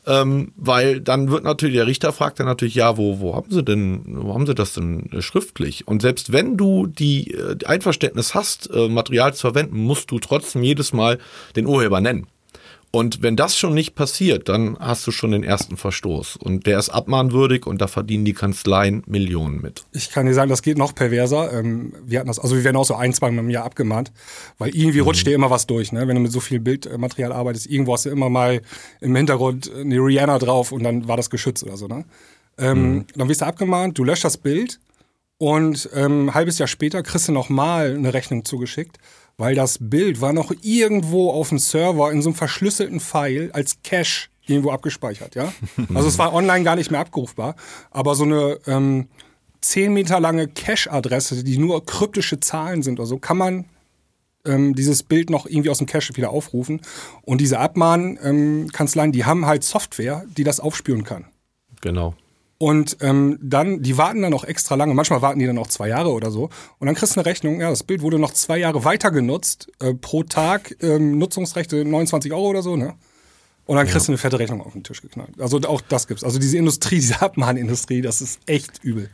Ähm, weil dann wird natürlich, der Richter fragt dann natürlich, ja, wo, wo haben sie denn, wo haben sie das denn äh, schriftlich? Und selbst wenn du die, äh, die Einverständnis hast, äh, Material zu verwenden, musst du trotzdem jedes Mal den Urheber nennen. Und wenn das schon nicht passiert, dann hast du schon den ersten Verstoß. Und der ist abmahnwürdig und da verdienen die Kanzleien Millionen mit. Ich kann dir sagen, das geht noch perverser. Ähm, wir hatten das, also wir werden auch so ein, zwei Mal im Jahr abgemahnt, weil irgendwie mhm. rutscht dir immer was durch, ne? Wenn du mit so viel Bildmaterial arbeitest, irgendwo hast du immer mal im Hintergrund eine Rihanna drauf und dann war das geschützt oder so, ne? Ähm, mhm. Dann wirst du abgemahnt, du löscht das Bild und ähm, ein halbes Jahr später kriegst du nochmal eine Rechnung zugeschickt weil das Bild war noch irgendwo auf dem Server in so einem verschlüsselten File als Cache irgendwo abgespeichert, ja. (laughs) Also es war online gar nicht mehr abrufbar, aber so eine ähm, 10 Meter lange Cache-Adresse, die nur kryptische Zahlen sind oder so, kann man ähm, dieses Bild noch irgendwie aus dem Cache wieder aufrufen. Und diese Abmahnkanzleien, ähm, die haben halt Software, die das aufspüren kann. Genau. Und ähm, dann, die warten dann auch extra lange, manchmal warten die dann auch zwei Jahre oder so. Und dann kriegst du eine Rechnung, ja, das Bild wurde noch zwei Jahre weiter genutzt, äh, pro Tag ähm, Nutzungsrechte 29 Euro oder so, ne? Und dann kriegst ja. du eine fette Rechnung auf den Tisch geknallt. Also auch das gibt's. Also diese Industrie, diese Abmahnindustrie, das ist echt übel.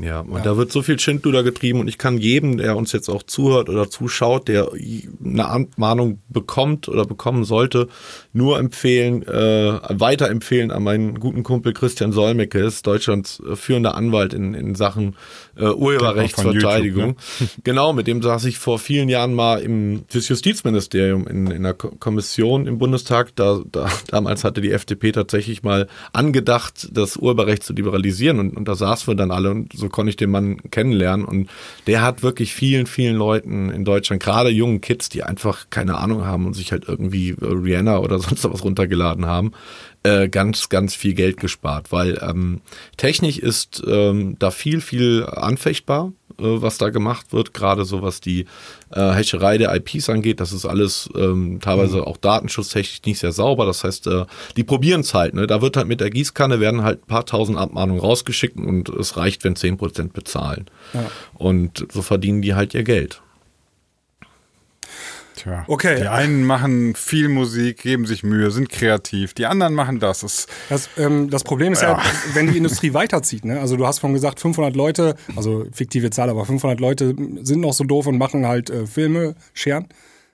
Ja, und ja. da wird so viel Schindluder getrieben und ich kann jedem, der uns jetzt auch zuhört oder zuschaut, der eine Abmahnung bekommt oder bekommen sollte, nur empfehlen, äh, weiterempfehlen an meinen guten Kumpel Christian Solmecke, ist Deutschlands äh, führender Anwalt in, in Sachen äh, Urheberrechtsverteidigung. YouTube, ne? (laughs) (laughs) Genau, mit dem saß ich vor vielen Jahren mal im fürs Justizministerium in, in einer Kommission im Bundestag. Da, da, (laughs) damals hatte die FDP tatsächlich mal angedacht, das Urheberrecht zu liberalisieren und, und da saßen wir dann alle und so konnte ich den Mann kennenlernen. Und der hat wirklich vielen, vielen Leuten in Deutschland, gerade jungen Kids, die einfach keine Ahnung haben und sich halt irgendwie äh, Rihanna oder (laughs) sonst was runtergeladen haben, äh, ganz, ganz viel Geld gespart, weil ähm, technisch ist ähm, da viel, viel anfechtbar, was da gemacht wird, gerade so was die äh, Hescherei der IPs angeht. Das ist alles ähm, teilweise mhm. auch datenschutztechnisch nicht sehr sauber. Das heißt, äh, die probieren es halt. Ne? Da wird halt mit der Gießkanne werden halt ein paar tausend Abmahnungen rausgeschickt und es reicht, wenn zehn Prozent bezahlen. Ja. Und so verdienen die halt ihr Geld. Tja. Okay. Die einen machen viel Musik, geben sich Mühe, sind kreativ. Die anderen machen das. das Das, ähm, das Problem ist ja. Ja. (laughs) wenn die Industrie weiterzieht. Ne? Also du hast vorhin gesagt, 500 Leute, also fiktive Zahl, aber 500 Leute sind noch so doof und machen halt äh, Filme, scheren,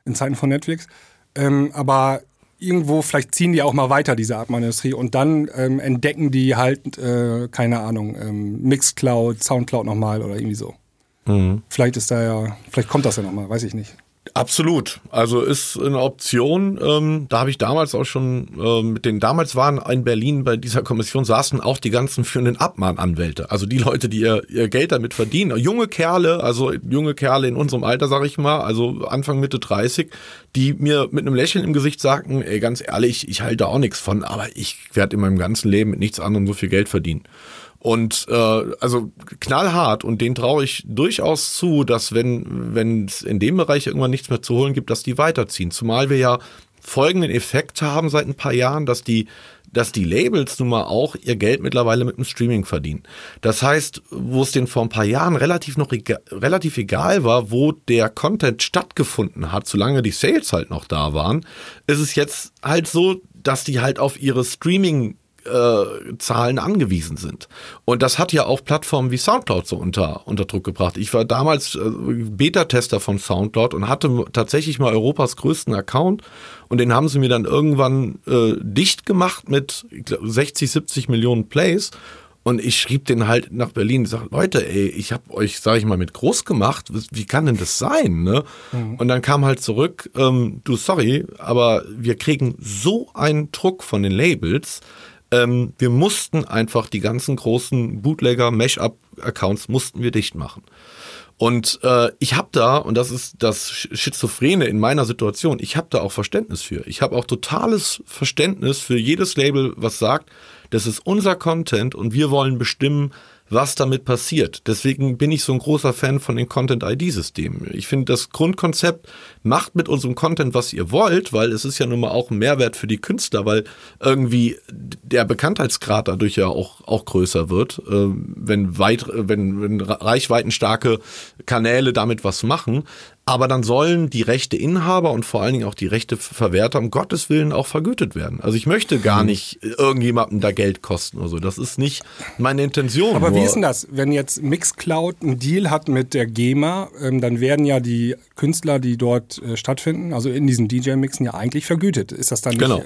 in Zeiten von Netflix. Ähm, aber irgendwo, vielleicht ziehen die auch mal weiter, diese Art von Industrie. Und dann ähm, entdecken die halt, äh, keine Ahnung, ähm, Mixcloud, Soundcloud nochmal oder irgendwie so. Vielleicht ist da ja, vielleicht kommt das ja nochmal, weiß ich nicht. Absolut. Also ist eine Option. Ähm, da habe ich damals auch schon ähm, mit den damals waren in Berlin bei dieser Kommission saßen auch die ganzen führenden Abmahnanwälte. Also die Leute, die ihr, ihr Geld damit verdienen. Junge Kerle, also junge Kerle in unserem Alter, sage ich mal, also Anfang Mitte 30, die mir mit einem Lächeln im Gesicht sagten, ey, ganz ehrlich, ich halte auch nichts von, aber ich werde in meinem ganzen Leben mit nichts anderem so viel Geld verdienen. Und äh, also knallhart und den traue ich durchaus zu, dass wenn wenn es in dem Bereich irgendwann nichts mehr zu holen gibt, dass die weiterziehen. Zumal wir ja folgenden Effekt haben seit ein paar Jahren, dass die dass die Labels nun mal auch ihr Geld mittlerweile mit dem Streaming verdienen. Das heißt, wo es denen vor ein paar Jahren relativ noch ega relativ egal war, wo der Content stattgefunden hat, solange die Sales halt noch da waren, ist es jetzt halt so, dass die halt auf ihre Streaming äh, Zahlen angewiesen sind. Und das hat ja auch Plattformen wie Soundcloud so unter, unter Druck gebracht. Ich war damals äh, Beta-Tester von Soundcloud und hatte tatsächlich mal Europas größten Account und den haben sie mir dann irgendwann äh, dicht gemacht mit glaub, 60, 70 Millionen Plays. Und ich schrieb den halt nach Berlin und sag, Leute, ey, ich habe euch, sage ich mal, mit groß gemacht. Wie kann denn das sein? Ne? Und dann kam halt zurück, ähm, du, sorry, aber wir kriegen so einen Druck von den Labels, ähm, wir mussten einfach die ganzen großen Bootlegger, Mesh-Up-Accounts mussten wir dicht machen. Und äh, ich habe da, und das ist das Sch- Schizophrene in meiner Situation, ich habe da auch Verständnis für. Ich habe auch totales Verständnis für jedes Label, was sagt, das ist unser Content und wir wollen bestimmen, was damit passiert. Deswegen bin ich so ein großer Fan von den Content-ID-Systemen. Ich finde, das Grundkonzept macht mit unserem Content, was ihr wollt, weil es ist ja nun mal auch ein Mehrwert für die Künstler, weil irgendwie der Bekanntheitsgrad dadurch ja auch, auch größer wird, äh, wenn, weit, wenn, wenn reichweitenstarke Kanäle damit was machen. Aber dann sollen die Rechteinhaber und vor allen Dingen auch die Rechteverwerter um Gottes Willen auch vergütet werden. Also ich möchte gar nicht irgendjemandem da Geld kosten oder so. Das ist nicht meine Intention. Aber wie ist denn das? Wenn jetzt Mixcloud einen Deal hat mit der GEMA, ähm, dann werden ja die Künstler, die dort äh, stattfinden, also in diesen DJ-Mixen ja eigentlich vergütet. Ist das dann nicht, Genau.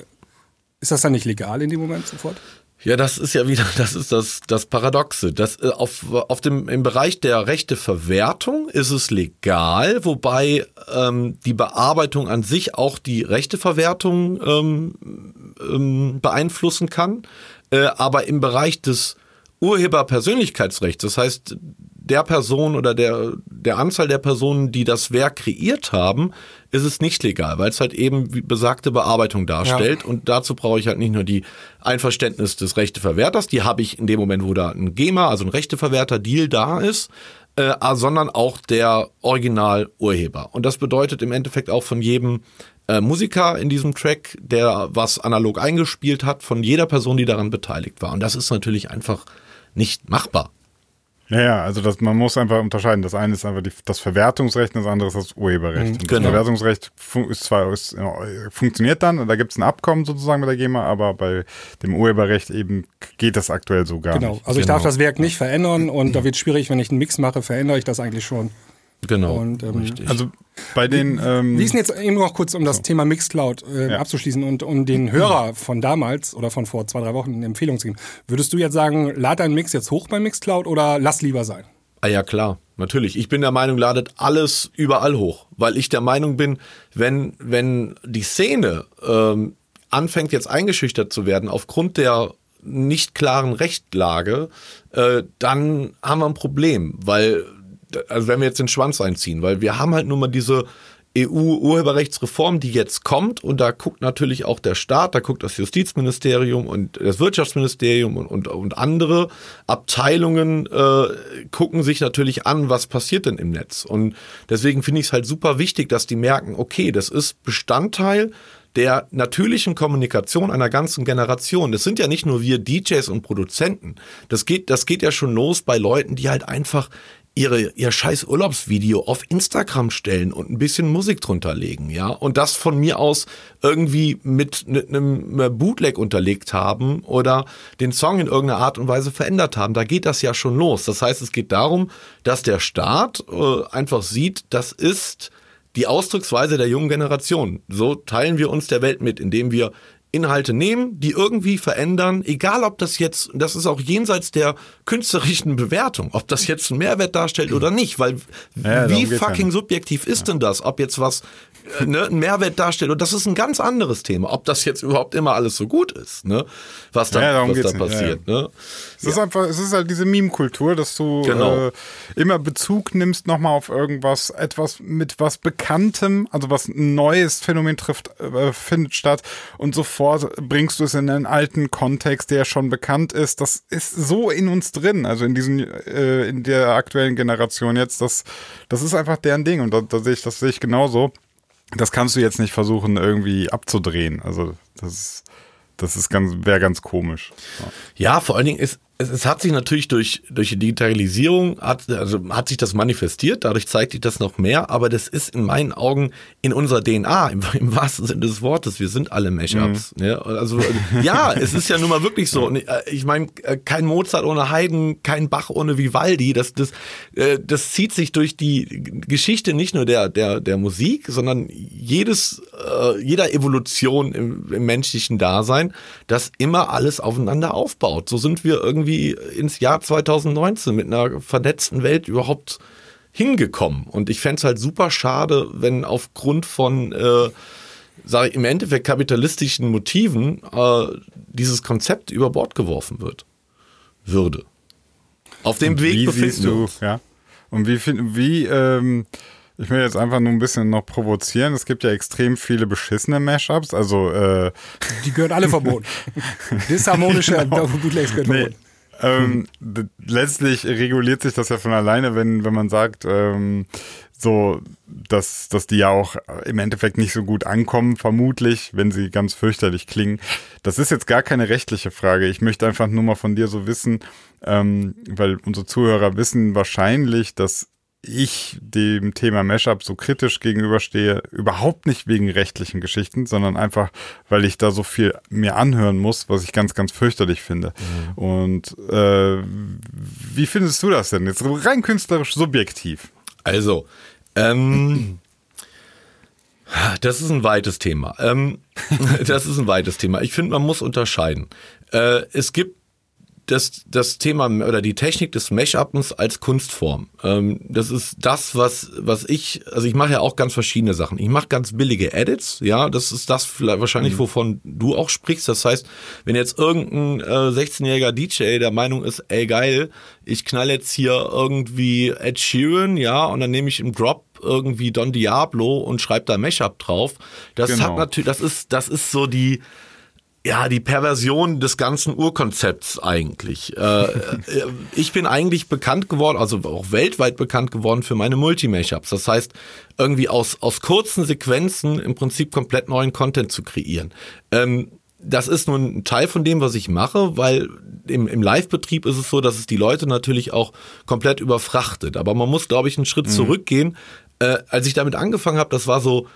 ist das dann nicht legal in dem Moment sofort? Ja, das ist ja wieder, (laughs) das ist das, das Paradoxe. Das, äh, auf, auf dem, Im Bereich der Rechteverwertung ist es legal, wobei ähm, die Bearbeitung an sich auch die Rechteverwertung ähm, ähm, beeinflussen kann. Äh, aber im Bereich des Urheberpersönlichkeitsrechts, das heißt der Person oder der, der Anzahl der Personen, die das Werk kreiert haben, ist es nicht legal, weil es halt eben wie besagte Bearbeitung darstellt. Und dazu brauche ich halt nicht nur die Einverständnis des Rechteverwerters, die habe ich in dem Moment, wo da ein GEMA, also ein Rechteverwerter-Deal da ist, äh, sondern auch der Original-Urheber. Und das bedeutet im Endeffekt auch von jedem äh, Musiker in diesem Track, der was analog eingespielt hat, von jeder Person, die daran beteiligt war. Und das ist natürlich einfach nicht machbar. Ja, ja, also das, man muss einfach unterscheiden. Das eine ist einfach die, das Verwertungsrecht, und das andere ist das Urheberrecht. Und genau. Das Verwertungsrecht fun ist zwar ist, funktioniert dann, und da gibt es ein Abkommen sozusagen mit der GEMA, aber bei dem Urheberrecht eben geht das aktuell so gar Genau. nicht. Also ich Genau. darf das Werk nicht verändern und da wird es schwierig, wenn ich einen Mix mache, verändere ich das eigentlich schon. Genau. Und, ähm, richtig. Also bei den ähm, ist denn jetzt eben noch kurz, um das Thema Mixcloud äh, Ja. abzuschließen und um den Hörer von damals oder von vor zwei, drei Wochen eine Empfehlung zu geben? Würdest du jetzt sagen, lad deinen Mix jetzt hoch bei Mixcloud oder lass lieber sein? Ah ja, klar, natürlich. Ich bin der Meinung, ladet alles überall hoch, weil ich der Meinung bin, wenn, wenn die Szene ähm, anfängt jetzt eingeschüchtert zu werden aufgrund der nicht klaren Rechtlage, äh, dann haben wir ein Problem, weil, also wenn wir jetzt den Schwanz einziehen, weil wir haben halt nun mal diese EU-Urheberrechtsreform, die jetzt kommt und da guckt natürlich auch der Staat, da guckt das Justizministerium und das Wirtschaftsministerium und, und, und andere Abteilungen äh, gucken sich natürlich an, was passiert denn im Netz. Und deswegen finde ich es halt super wichtig, dass die merken, okay, das ist Bestandteil der natürlichen Kommunikation einer ganzen Generation. Das sind ja nicht nur wir DJs und Produzenten. Das geht, das geht ja schon los bei Leuten, die halt einfach ihre, ihr scheiß Urlaubsvideo auf Instagram stellen und ein bisschen Musik drunter legen, ja. Und das von mir aus irgendwie mit ne- einem Bootleg unterlegt haben oder den Song in irgendeiner Art und Weise verändert haben. Da geht das ja schon los. Das heißt, es geht darum, dass der Staat äh, einfach sieht, das ist die Ausdrucksweise der jungen Generation. So teilen wir uns der Welt mit, indem wir Inhalte nehmen, die irgendwie verändern, egal ob das jetzt, das ist auch jenseits der künstlerischen Bewertung, ob das jetzt einen Mehrwert darstellt oder nicht, weil Ja, wie fucking subjektiv ist denn das, ob jetzt was ne, einen Mehrwert darstellt und das ist ein ganz anderes Thema, ob das jetzt überhaupt immer alles so gut ist, ne, was da, Ja, darum was da nicht, ja, passiert, ne. Es ist einfach, es ist halt diese Meme-Kultur, dass du Genau. äh, immer Bezug nimmst nochmal auf irgendwas, etwas mit was Bekanntem, also was ein neues Phänomen trifft, äh, findet statt und sofort bringst du es in einen alten Kontext, der schon bekannt ist. Das ist so in uns drin, also in diesen, äh, in der aktuellen Generation jetzt, das, das ist einfach deren Ding und da, da sehe ich, das sehe ich genauso. Das kannst du jetzt nicht versuchen irgendwie abzudrehen. Also das das ist ganz, wäre ganz komisch. Ja. Ja, vor allen Dingen ist es, es hat sich natürlich durch, durch die Digitalisierung, hat, also hat sich das manifestiert, dadurch zeigt sich das noch mehr, aber das ist in meinen Augen in unserer DNA, (laughs) im, im wahrsten Sinne des Wortes. Wir sind alle Mashups. Mhm. Ja, also, ja, (laughs) es ist ja nun mal wirklich so. Äh, Ich meine, äh, kein Mozart ohne Haydn, kein Bach ohne Vivaldi. Das, das, äh, das zieht sich durch die Geschichte nicht nur der, der, der Musik, sondern jedes, jeder Evolution im, im menschlichen Dasein, dass immer alles aufeinander aufbaut. So sind wir irgendwie ins Jahr 2019 mit einer vernetzten Welt überhaupt hingekommen. Und ich fänd's halt super schade, wenn aufgrund von, äh, sag ich, im Endeffekt kapitalistischen Motiven äh, dieses Konzept über Bord geworfen wird. Würde. Auf dem Weg wie befinden siehst wir du, uns. ja. Und wie, fin- wie, ähm, ich will jetzt einfach nur ein bisschen noch provozieren. Es gibt ja extrem viele beschissene Mashups. Also, äh, Die gehören alle verboten. (laughs) Disharmonische Genau. Bootlegs gehören verboten. Ähm, letztlich reguliert sich das ja von alleine, wenn, wenn man sagt, ähm, so, dass, dass die ja auch im Endeffekt nicht so gut ankommen, vermutlich, wenn sie ganz fürchterlich klingen. Das ist jetzt gar keine rechtliche Frage. Ich möchte einfach nur mal von dir so wissen, ähm, weil unsere Zuhörer wissen wahrscheinlich, dass ich dem Thema Mashup so kritisch gegenüberstehe, überhaupt nicht wegen rechtlichen Geschichten, sondern einfach, weil ich da so viel mir anhören muss, was ich ganz, ganz fürchterlich finde. Und äh, wie findest du das denn jetzt rein künstlerisch subjektiv? Also, ähm, das ist ein weites Thema. Ähm, (laughs) das ist ein weites Thema. Ich finde, man muss unterscheiden. Äh, es gibt das, das Thema oder die Technik des Mesh-Uppens als Kunstform. Ähm, das ist das, was, was ich, also ich mache ja auch ganz verschiedene Sachen. Ich mache ganz billige Edits, ja, das ist das vielleicht wahrscheinlich, wovon du auch sprichst. Das heißt, wenn jetzt irgendein äh, 16-jähriger DJ der Meinung ist, ey geil, ich knall jetzt hier irgendwie Ed Sheeran, ja, und dann nehme ich im Drop irgendwie Don Diablo und schreibe da Mashup drauf. Das Genau. hat natürlich, das ist, das ist so die, ja, die Perversion des ganzen Urkonzepts eigentlich. Äh, äh, ich bin eigentlich bekannt geworden, also auch weltweit bekannt geworden für meine Multi-Mashups. Das heißt, irgendwie aus, aus kurzen Sequenzen im Prinzip komplett neuen Content zu kreieren. Ähm, das ist nur ein Teil von dem, was ich mache, weil im, im Live-Betrieb ist es so, dass es die Leute natürlich auch komplett überfrachtet. Aber man muss, glaube ich, einen Schritt zurückgehen. Äh, als ich damit angefangen habe, das war so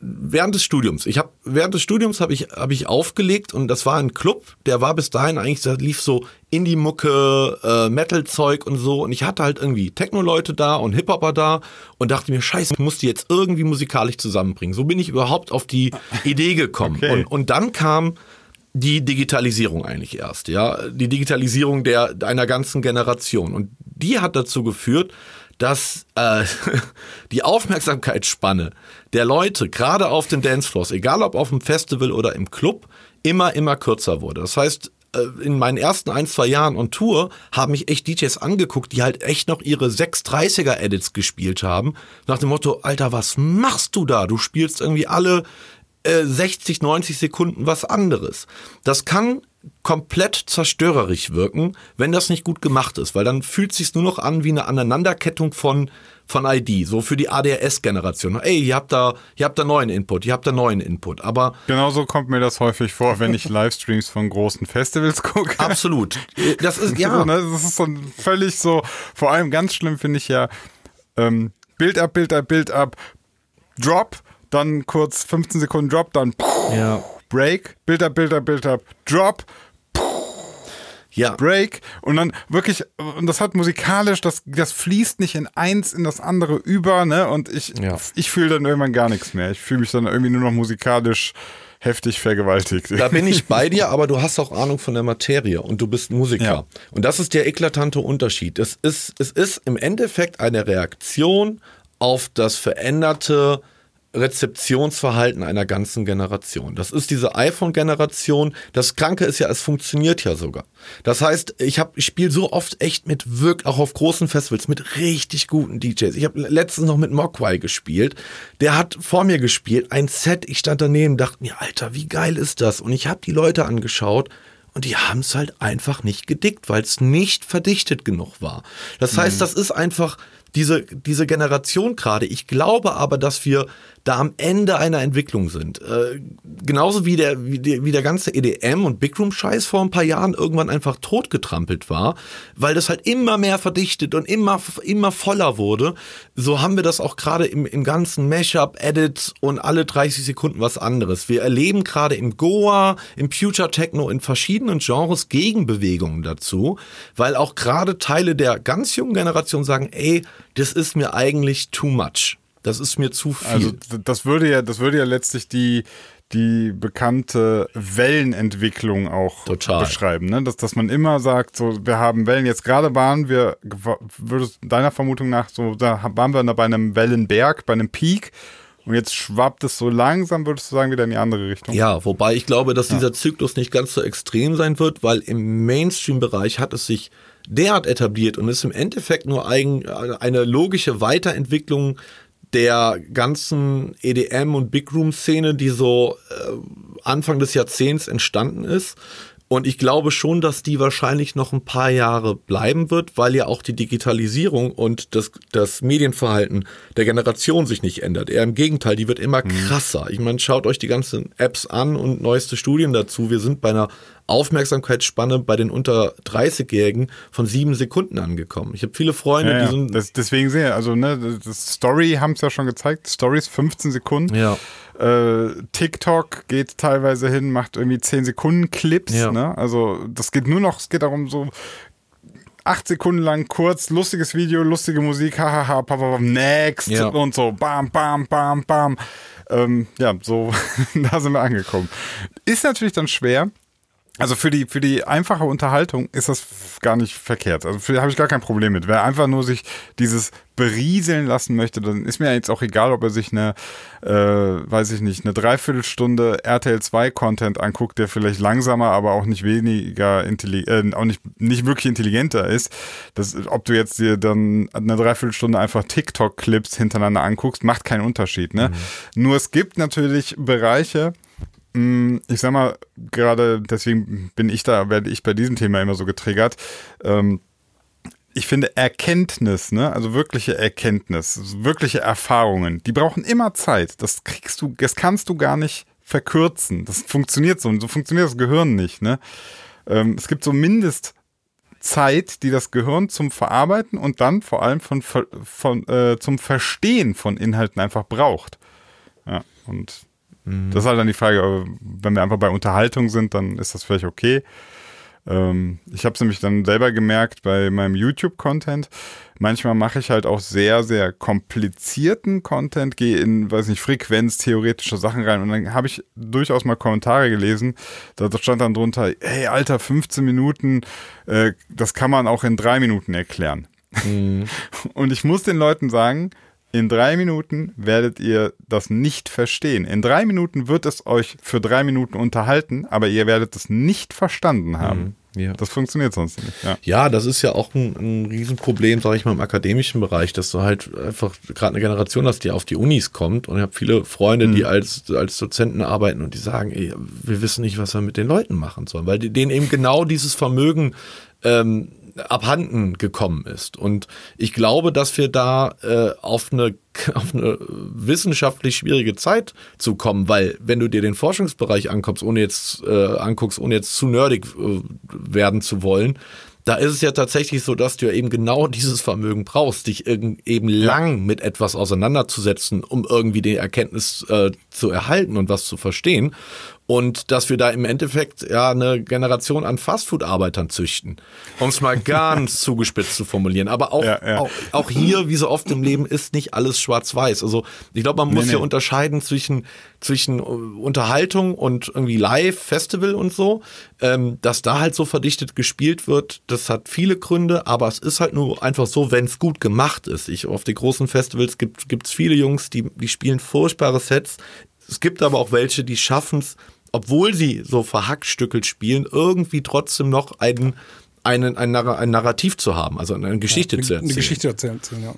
während des Studiums. Ich habe während des Studiums habe ich habe ich aufgelegt und das war ein Club, der war bis dahin eigentlich, da lief so Indie-Mucke, äh, Metal-Zeug und so und ich hatte halt irgendwie Techno-Leute da und Hip-Hopper da und dachte mir, scheiße, ich muss die jetzt irgendwie musikalisch zusammenbringen. So bin ich überhaupt auf die Idee gekommen. Okay. Und, und dann kam die Digitalisierung eigentlich erst, ja, die Digitalisierung der einer ganzen Generation und die hat dazu geführt, dass äh, (laughs) die Aufmerksamkeitsspanne der Leute gerade auf den Dancefloors, egal ob auf dem Festival oder im Club, immer immer kürzer wurde. Das heißt, äh, in meinen ersten ein, zwei Jahren on Tour haben mich echt DJs angeguckt, die halt echt noch ihre 630er Edits gespielt haben. Nach dem Motto, Alter, was machst du da? Du spielst irgendwie alle äh, 60, 90 Sekunden was anderes. Das kann komplett zerstörerisch wirken, wenn das nicht gut gemacht ist, weil dann fühlt sich nur noch an wie eine Aneinanderkettung von von ID, so für die ADRS-Generation. Ey, ihr habt da, ihr habt da neuen Input, ihr habt da neuen Input, aber Genauso kommt mir das häufig vor, wenn ich (laughs) Livestreams von großen Festivals gucke. absolut, das ist (laughs) ja, ne, das ist so völlig so, vor allem ganz schlimm finde ich ja, ähm, Bild ab, Bild ab, Bild ab, Drop, dann kurz 15 Sekunden Drop, dann ja, Break, Bild ab, Bild ab, Bild ab, Drop, ja, Break und dann wirklich, und das hat musikalisch, das, das fließt nicht in eins in das andere über, ne? Und ich, Ja. ich fühle dann irgendwann gar nichts mehr. Ich fühle mich dann irgendwie nur noch musikalisch heftig vergewaltigt. Da bin ich bei dir, (laughs) aber du hast auch Ahnung von der Materie und du bist Musiker. Ja. Und das ist der eklatante Unterschied. Es ist, es ist im Endeffekt eine Reaktion auf das veränderte Rezeptionsverhalten einer ganzen Generation. Das ist diese iPhone-Generation. Das Kranke ist ja, es funktioniert ja sogar. Das heißt, ich, hab- ich spiele so oft echt mit wirklich, auch auf großen Festivals, mit richtig guten DJs. Ich habe letztens noch mit Mogwai gespielt. Der hat vor mir gespielt, ein Set. Ich stand daneben, dachte mir, Alter, wie geil ist das? Und ich habe die Leute angeschaut. Und die haben es halt einfach nicht gedickt, weil es nicht verdichtet genug war. Das heißt, das ist einfach diese, diese Generation gerade. Ich glaube aber, dass wir da am Ende einer Entwicklung sind. Äh, genauso wie der, wie, der, wie der ganze EDM und Big Room Scheiß vor ein paar Jahren irgendwann einfach totgetrampelt war, weil das halt immer mehr verdichtet und immer, immer voller wurde. So haben wir das auch gerade im, im ganzen Mashup, Edits und alle 30 Sekunden was anderes. Wir erleben gerade im Goa, im Future Techno, in verschiedenen Genres Gegenbewegungen dazu, weil auch gerade Teile der ganz jungen Generation sagen, ey, das ist mir eigentlich too much. Das ist mir zu viel. Also das würde ja, das würde ja letztlich die die bekannte Wellenentwicklung auch Total. beschreiben, ne? dass, dass man immer sagt, so wir haben Wellen. Jetzt gerade waren wir, würdest deiner Vermutung nach so, da waren wir da bei einem Wellenberg, bei einem Peak und jetzt schwappt es so langsam, würdest du sagen, wieder in die andere Richtung. Ja, wobei ich glaube, dass dieser Zyklus nicht ganz so extrem sein wird, weil im Mainstream-Bereich hat es sich derart etabliert und ist im Endeffekt nur eigen, eine logische Weiterentwicklung der ganzen EDM und Big Room Szene, die so äh, Anfang des Jahrzehnts entstanden ist. Und ich glaube schon, dass die wahrscheinlich noch ein paar Jahre bleiben wird, weil ja auch die Digitalisierung und das, das Medienverhalten der Generation sich nicht ändert. Eher im Gegenteil, die wird immer krasser. Ich meine, schaut euch die ganzen Apps an und neueste Studien dazu. Wir sind bei einer Aufmerksamkeitsspanne bei den unter 30-Jährigen von sieben Sekunden angekommen. Ich habe viele Freunde, Ja, die ja. sind Das, deswegen sehr, also ne, das Story haben es ja schon gezeigt, Stories 15 Sekunden. Ja. Äh, TikTok geht teilweise hin, macht irgendwie 10 Sekunden Clips. Ja. Ne? Also das geht nur noch, es geht darum so acht Sekunden lang kurz, lustiges Video, lustige Musik, hahaha, pa, pa, pa, next Ja. und so, bam, bam, bam, bam. Ähm, ja, so, (laughs) da sind wir angekommen. Ist natürlich dann schwer, also für die, für die einfache Unterhaltung ist das gar nicht verkehrt. Also für habe ich gar kein Problem mit. Wer einfach nur sich dieses berieseln lassen möchte, dann ist mir jetzt auch egal, ob er sich eine, äh, weiß ich nicht, eine Dreiviertelstunde RTL 2 Content anguckt, der vielleicht langsamer, aber auch nicht weniger intelligent, äh, auch nicht, nicht wirklich intelligenter ist. Das, ob du jetzt dir dann eine Dreiviertelstunde einfach TikTok-Clips hintereinander anguckst, macht keinen Unterschied. Ne? Nur es gibt natürlich Bereiche, ich sag mal, gerade deswegen bin ich da, werde ich bei diesem Thema immer so getriggert. Ähm, ich finde Erkenntnis, ne, also wirkliche Erkenntnis, wirkliche Erfahrungen, die brauchen immer Zeit. Das kriegst du, das kannst du gar nicht verkürzen. Das funktioniert so und so funktioniert das Gehirn nicht, ne. Ähm, es gibt so Mindestzeit, die das Gehirn zum Verarbeiten und dann vor allem von, von, äh, zum Verstehen von Inhalten einfach braucht. Ja, und das ist halt dann die Frage, wenn wir einfach bei Unterhaltung sind, dann ist das vielleicht okay. Ähm, ich habe es nämlich dann selber gemerkt bei meinem YouTube-Content. Manchmal mache ich halt auch sehr, sehr komplizierten Content, gehe in, weiß nicht, frequenztheoretische Sachen rein und dann habe ich durchaus mal Kommentare gelesen. Da stand dann drunter, hey Alter, 15 Minuten, äh, das kann man auch in drei Minuten erklären. (laughs) Und ich muss den Leuten sagen, in drei Minuten werdet ihr das nicht verstehen. In drei Minuten wird es euch für drei Minuten unterhalten, aber ihr werdet es nicht verstanden haben. Ja. Das funktioniert sonst nicht. Ja. Ja, das ist ja auch ein, ein Riesenproblem, sage ich mal, im akademischen Bereich, dass du halt einfach gerade eine Generation hast, die auf die Unis kommt. Und ich habe viele Freunde, die als, als Dozenten arbeiten und die sagen, ey, wir wissen nicht, was wir mit den Leuten machen sollen, weil die, denen eben genau dieses Vermögen ähm, abhanden gekommen ist. Und ich glaube, dass wir da äh, auf, eine, (laughs) auf eine wissenschaftlich schwierige Zeit zu kommen, weil wenn du dir den Forschungsbereich anguckst, ohne jetzt äh, anguckst, ohne jetzt zu nerdig äh, werden zu wollen, da ist es ja tatsächlich so, dass du ja eben genau (laughs) dieses Vermögen brauchst, dich eben lang mit etwas auseinanderzusetzen, um irgendwie die Erkenntnis äh, zu erhalten und was zu verstehen. Und dass wir da im Endeffekt ja eine Generation an Fastfood-Arbeitern züchten. Um es mal ganz (laughs) zugespitzt zu formulieren. Aber auch, Ja, ja. auch, auch hier, wie so oft im Leben, ist nicht alles schwarz-weiß. Also ich glaube, man muss Nee, hier nee. unterscheiden zwischen, zwischen äh, Unterhaltung und irgendwie Live, Festival und so. Ähm, dass da halt so verdichtet gespielt wird, das hat viele Gründe, aber es ist halt nur einfach so, wenn es gut gemacht ist. Ich, auf den großen Festivals gibt es viele Jungs, die, die spielen furchtbare Sets. Es gibt aber auch welche, die schaffen es, obwohl sie so verhackstückelt spielen, irgendwie trotzdem noch einen, einen, ein, ein Narrativ zu haben, also eine Geschichte zu erzählen. Eine Geschichte zu erzählen, ja.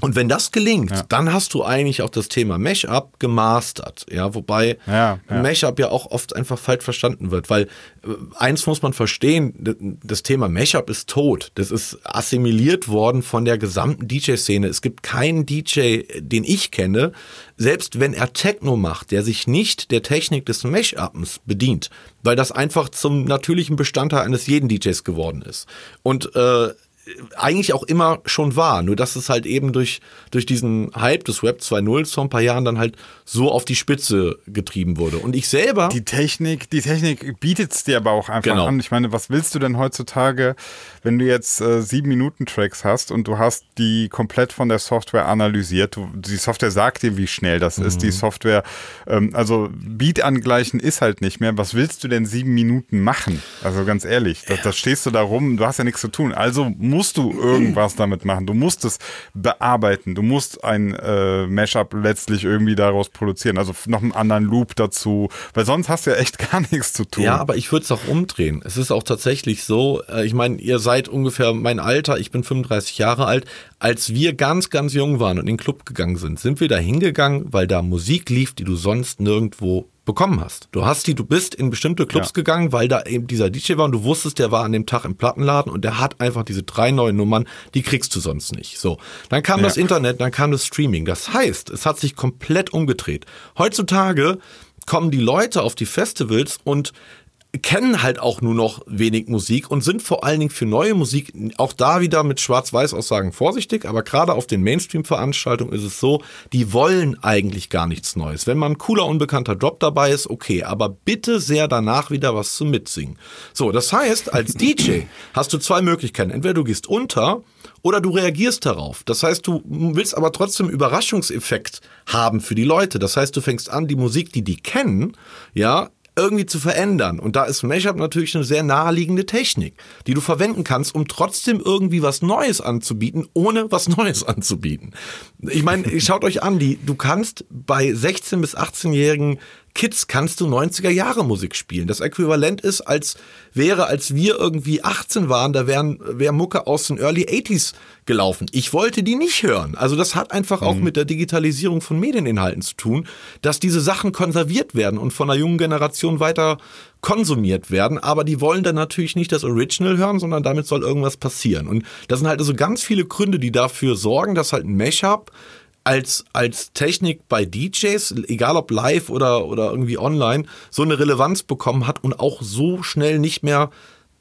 Und wenn das gelingt, dann hast du eigentlich auch das Thema Mashup gemastert. Ja, wobei Ja, ja. Mashup ja auch oft einfach falsch verstanden wird, weil äh, eins muss man verstehen, das Thema Mashup ist tot. Das ist assimiliert worden von der gesamten DJ-Szene. Es gibt keinen DJ, den ich kenne, selbst wenn er Techno macht, der sich nicht der Technik des Mashups bedient, weil das einfach zum natürlichen Bestandteil eines jeden DJs geworden ist. Und äh, eigentlich auch immer schon war, nur dass es halt eben durch, durch diesen Hype des Web 2.0 vor ein paar Jahren dann halt so auf die Spitze getrieben wurde. Und ich selber, Die Technik, die Technik bietet es dir aber auch einfach Genau. an. Ich meine, was willst du denn heutzutage, wenn du jetzt äh, sieben Minuten Tracks hast und du hast die komplett von der Software analysiert? Du, die Software sagt dir, wie schnell das ist. Mhm. Die Software, ähm, also Beat angleichen ist halt nicht mehr. Was willst du denn sieben Minuten machen? Also ganz ehrlich, da, da stehst du da rum, du hast ja nichts zu tun. Also musst du irgendwas damit machen. Du musst es bearbeiten. Du musst ein äh, Mashup letztlich irgendwie daraus produzieren. Also noch einen anderen Loop dazu, weil sonst hast du ja echt (laughs) gar nichts zu tun. ja, aber ich würde es auch umdrehen. Es ist auch tatsächlich so, äh, ich meine, ihr seid ungefähr mein Alter, ich bin 35 Jahre alt. Als wir ganz, ganz jung waren und in den Club gegangen sind, sind wir da hingegangen, weil da Musik lief, die du sonst nirgendwo bekommen hast. Du hast die, du bist in bestimmte Clubs Ja. gegangen, weil da eben dieser DJ war und du wusstest, der war an dem Tag im Plattenladen und der hat einfach diese drei neuen Nummern, die kriegst du sonst nicht. So. Dann kam das Internet, dann kam das Streaming. Das heißt, es hat sich komplett umgedreht. Heutzutage kommen die Leute auf die Festivals und kennen halt auch nur noch wenig Musik und sind vor allen Dingen für neue Musik auch da wieder mit Schwarz-Weiß-Aussagen vorsichtig, aber gerade auf den Mainstream-Veranstaltungen ist es so, die wollen eigentlich gar nichts Neues. Wenn mal ein cooler, unbekannter Drop dabei ist, okay, aber bitte sehr danach wieder was zum Mitsingen. So, das heißt, als (laughs) DJ hast du zwei Möglichkeiten. Entweder du gehst unter oder du reagierst darauf. Das heißt, du willst aber trotzdem Überraschungseffekt haben für die Leute. Das heißt, du fängst an, die Musik, die die kennen, ja, irgendwie zu verändern. Und da ist Mashup natürlich eine sehr naheliegende Technik, die du verwenden kannst, um trotzdem irgendwie was Neues anzubieten, ohne was Neues anzubieten. Ich meine, schaut euch an, die, du kannst bei 16- bis 18-jährigen Kids kannst du 90er Jahre Musik spielen. Das Äquivalent ist, als wäre, als wir irgendwie 18 waren, da wären, wäre Mucke aus den Early 80s gelaufen. Ich wollte die nicht hören. Also das hat einfach auch mit der Digitalisierung von Medieninhalten zu tun, dass diese Sachen konserviert werden und von einer jungen Generation weiter konsumiert werden. Aber die wollen dann natürlich nicht das Original hören, sondern damit soll irgendwas passieren. Und das sind halt also ganz viele Gründe, die dafür sorgen, dass halt ein Mashup als, als Technik bei DJs, egal ob live oder, oder irgendwie online, so eine Relevanz bekommen hat und auch so schnell nicht mehr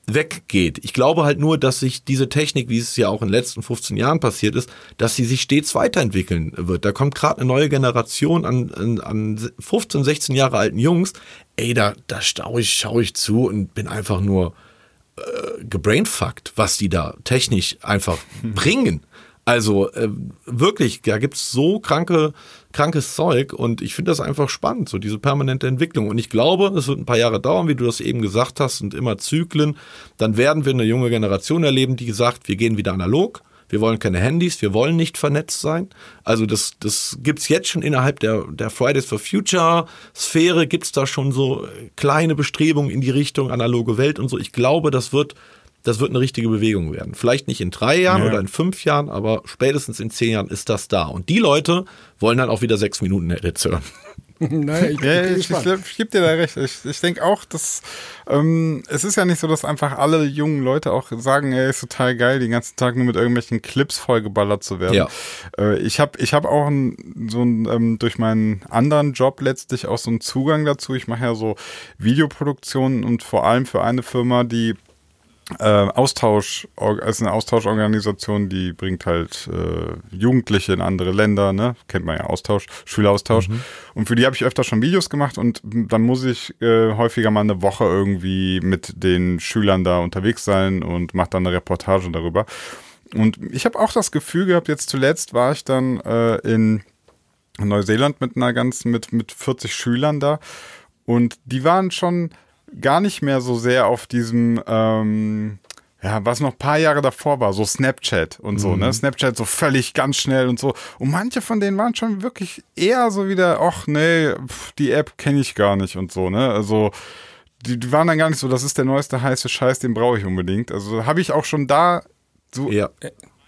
weggeht. Ich glaube halt nur, dass sich diese Technik, wie es ja auch in den letzten 15 Jahren passiert ist, dass sie sich stets weiterentwickeln wird. Da kommt gerade eine neue Generation an, an, an 15, 16 Jahre alten Jungs. Ey, da, da schau ich, schau ich zu und bin einfach nur äh, gebrainfuckt, was die da technisch einfach (laughs) bringen. Also äh, wirklich, da gibt's so kranke, krankes Zeug und ich finde das einfach spannend, so diese permanente Entwicklung. Und ich glaube, es wird ein paar Jahre dauern, wie du das eben gesagt hast, und immer Zyklen. Dann werden wir eine junge Generation erleben, die sagt, wir gehen wieder analog. Wir wollen keine Handys, wir wollen nicht vernetzt sein. Also das, das gibt's jetzt schon innerhalb der, der Fridays for Future Sphäre, gibt's da schon so kleine Bestrebungen in die Richtung analoge Welt und so. Ich glaube, das wird, das wird eine richtige Bewegung werden. Vielleicht nicht in drei Jahren Ja. oder in fünf Jahren, aber spätestens in zehn Jahren ist das da. Und die Leute wollen dann auch wieder sechs Minuten Edits hören. (laughs) naja, ich, Ja, ich, ich, ich gebe dir da recht. Ich, ich denke auch, dass ähm, es ist ja nicht so, dass einfach alle jungen Leute auch sagen, ey, ist total geil, den ganzen Tag nur mit irgendwelchen Clips vollgeballert zu werden. Ja. Äh, ich habe ich hab auch ein, so ein, ähm, durch meinen anderen Job letztlich auch so einen Zugang dazu. Ich mache ja so Videoproduktionen und vor allem für eine Firma, die äh, Austausch, also eine Austauschorganisation, die bringt halt äh, Jugendliche in andere Länder, ne? Kennt man ja Austausch, Schüleraustausch. Und für die habe ich öfter schon Videos gemacht und dann muss ich äh, häufiger mal eine Woche irgendwie mit den Schülern da unterwegs sein und mache dann eine Reportage darüber. Und ich habe auch das Gefühl gehabt, jetzt zuletzt war ich dann äh, in Neuseeland mit einer ganzen, mit, mit 40 Schülern da. Und die waren schon gar nicht mehr so sehr auf diesem, ähm, ja, was noch ein paar Jahre davor war, so Snapchat und so, ne? Snapchat so völlig ganz schnell und so. Und manche von denen waren schon wirklich eher so wieder, ach nee, pf, die App kenne ich gar nicht und so, ne? Also, die, die waren dann gar nicht so, das ist der neueste heiße Scheiß, den brauche ich unbedingt. Also habe ich auch schon da so Ja.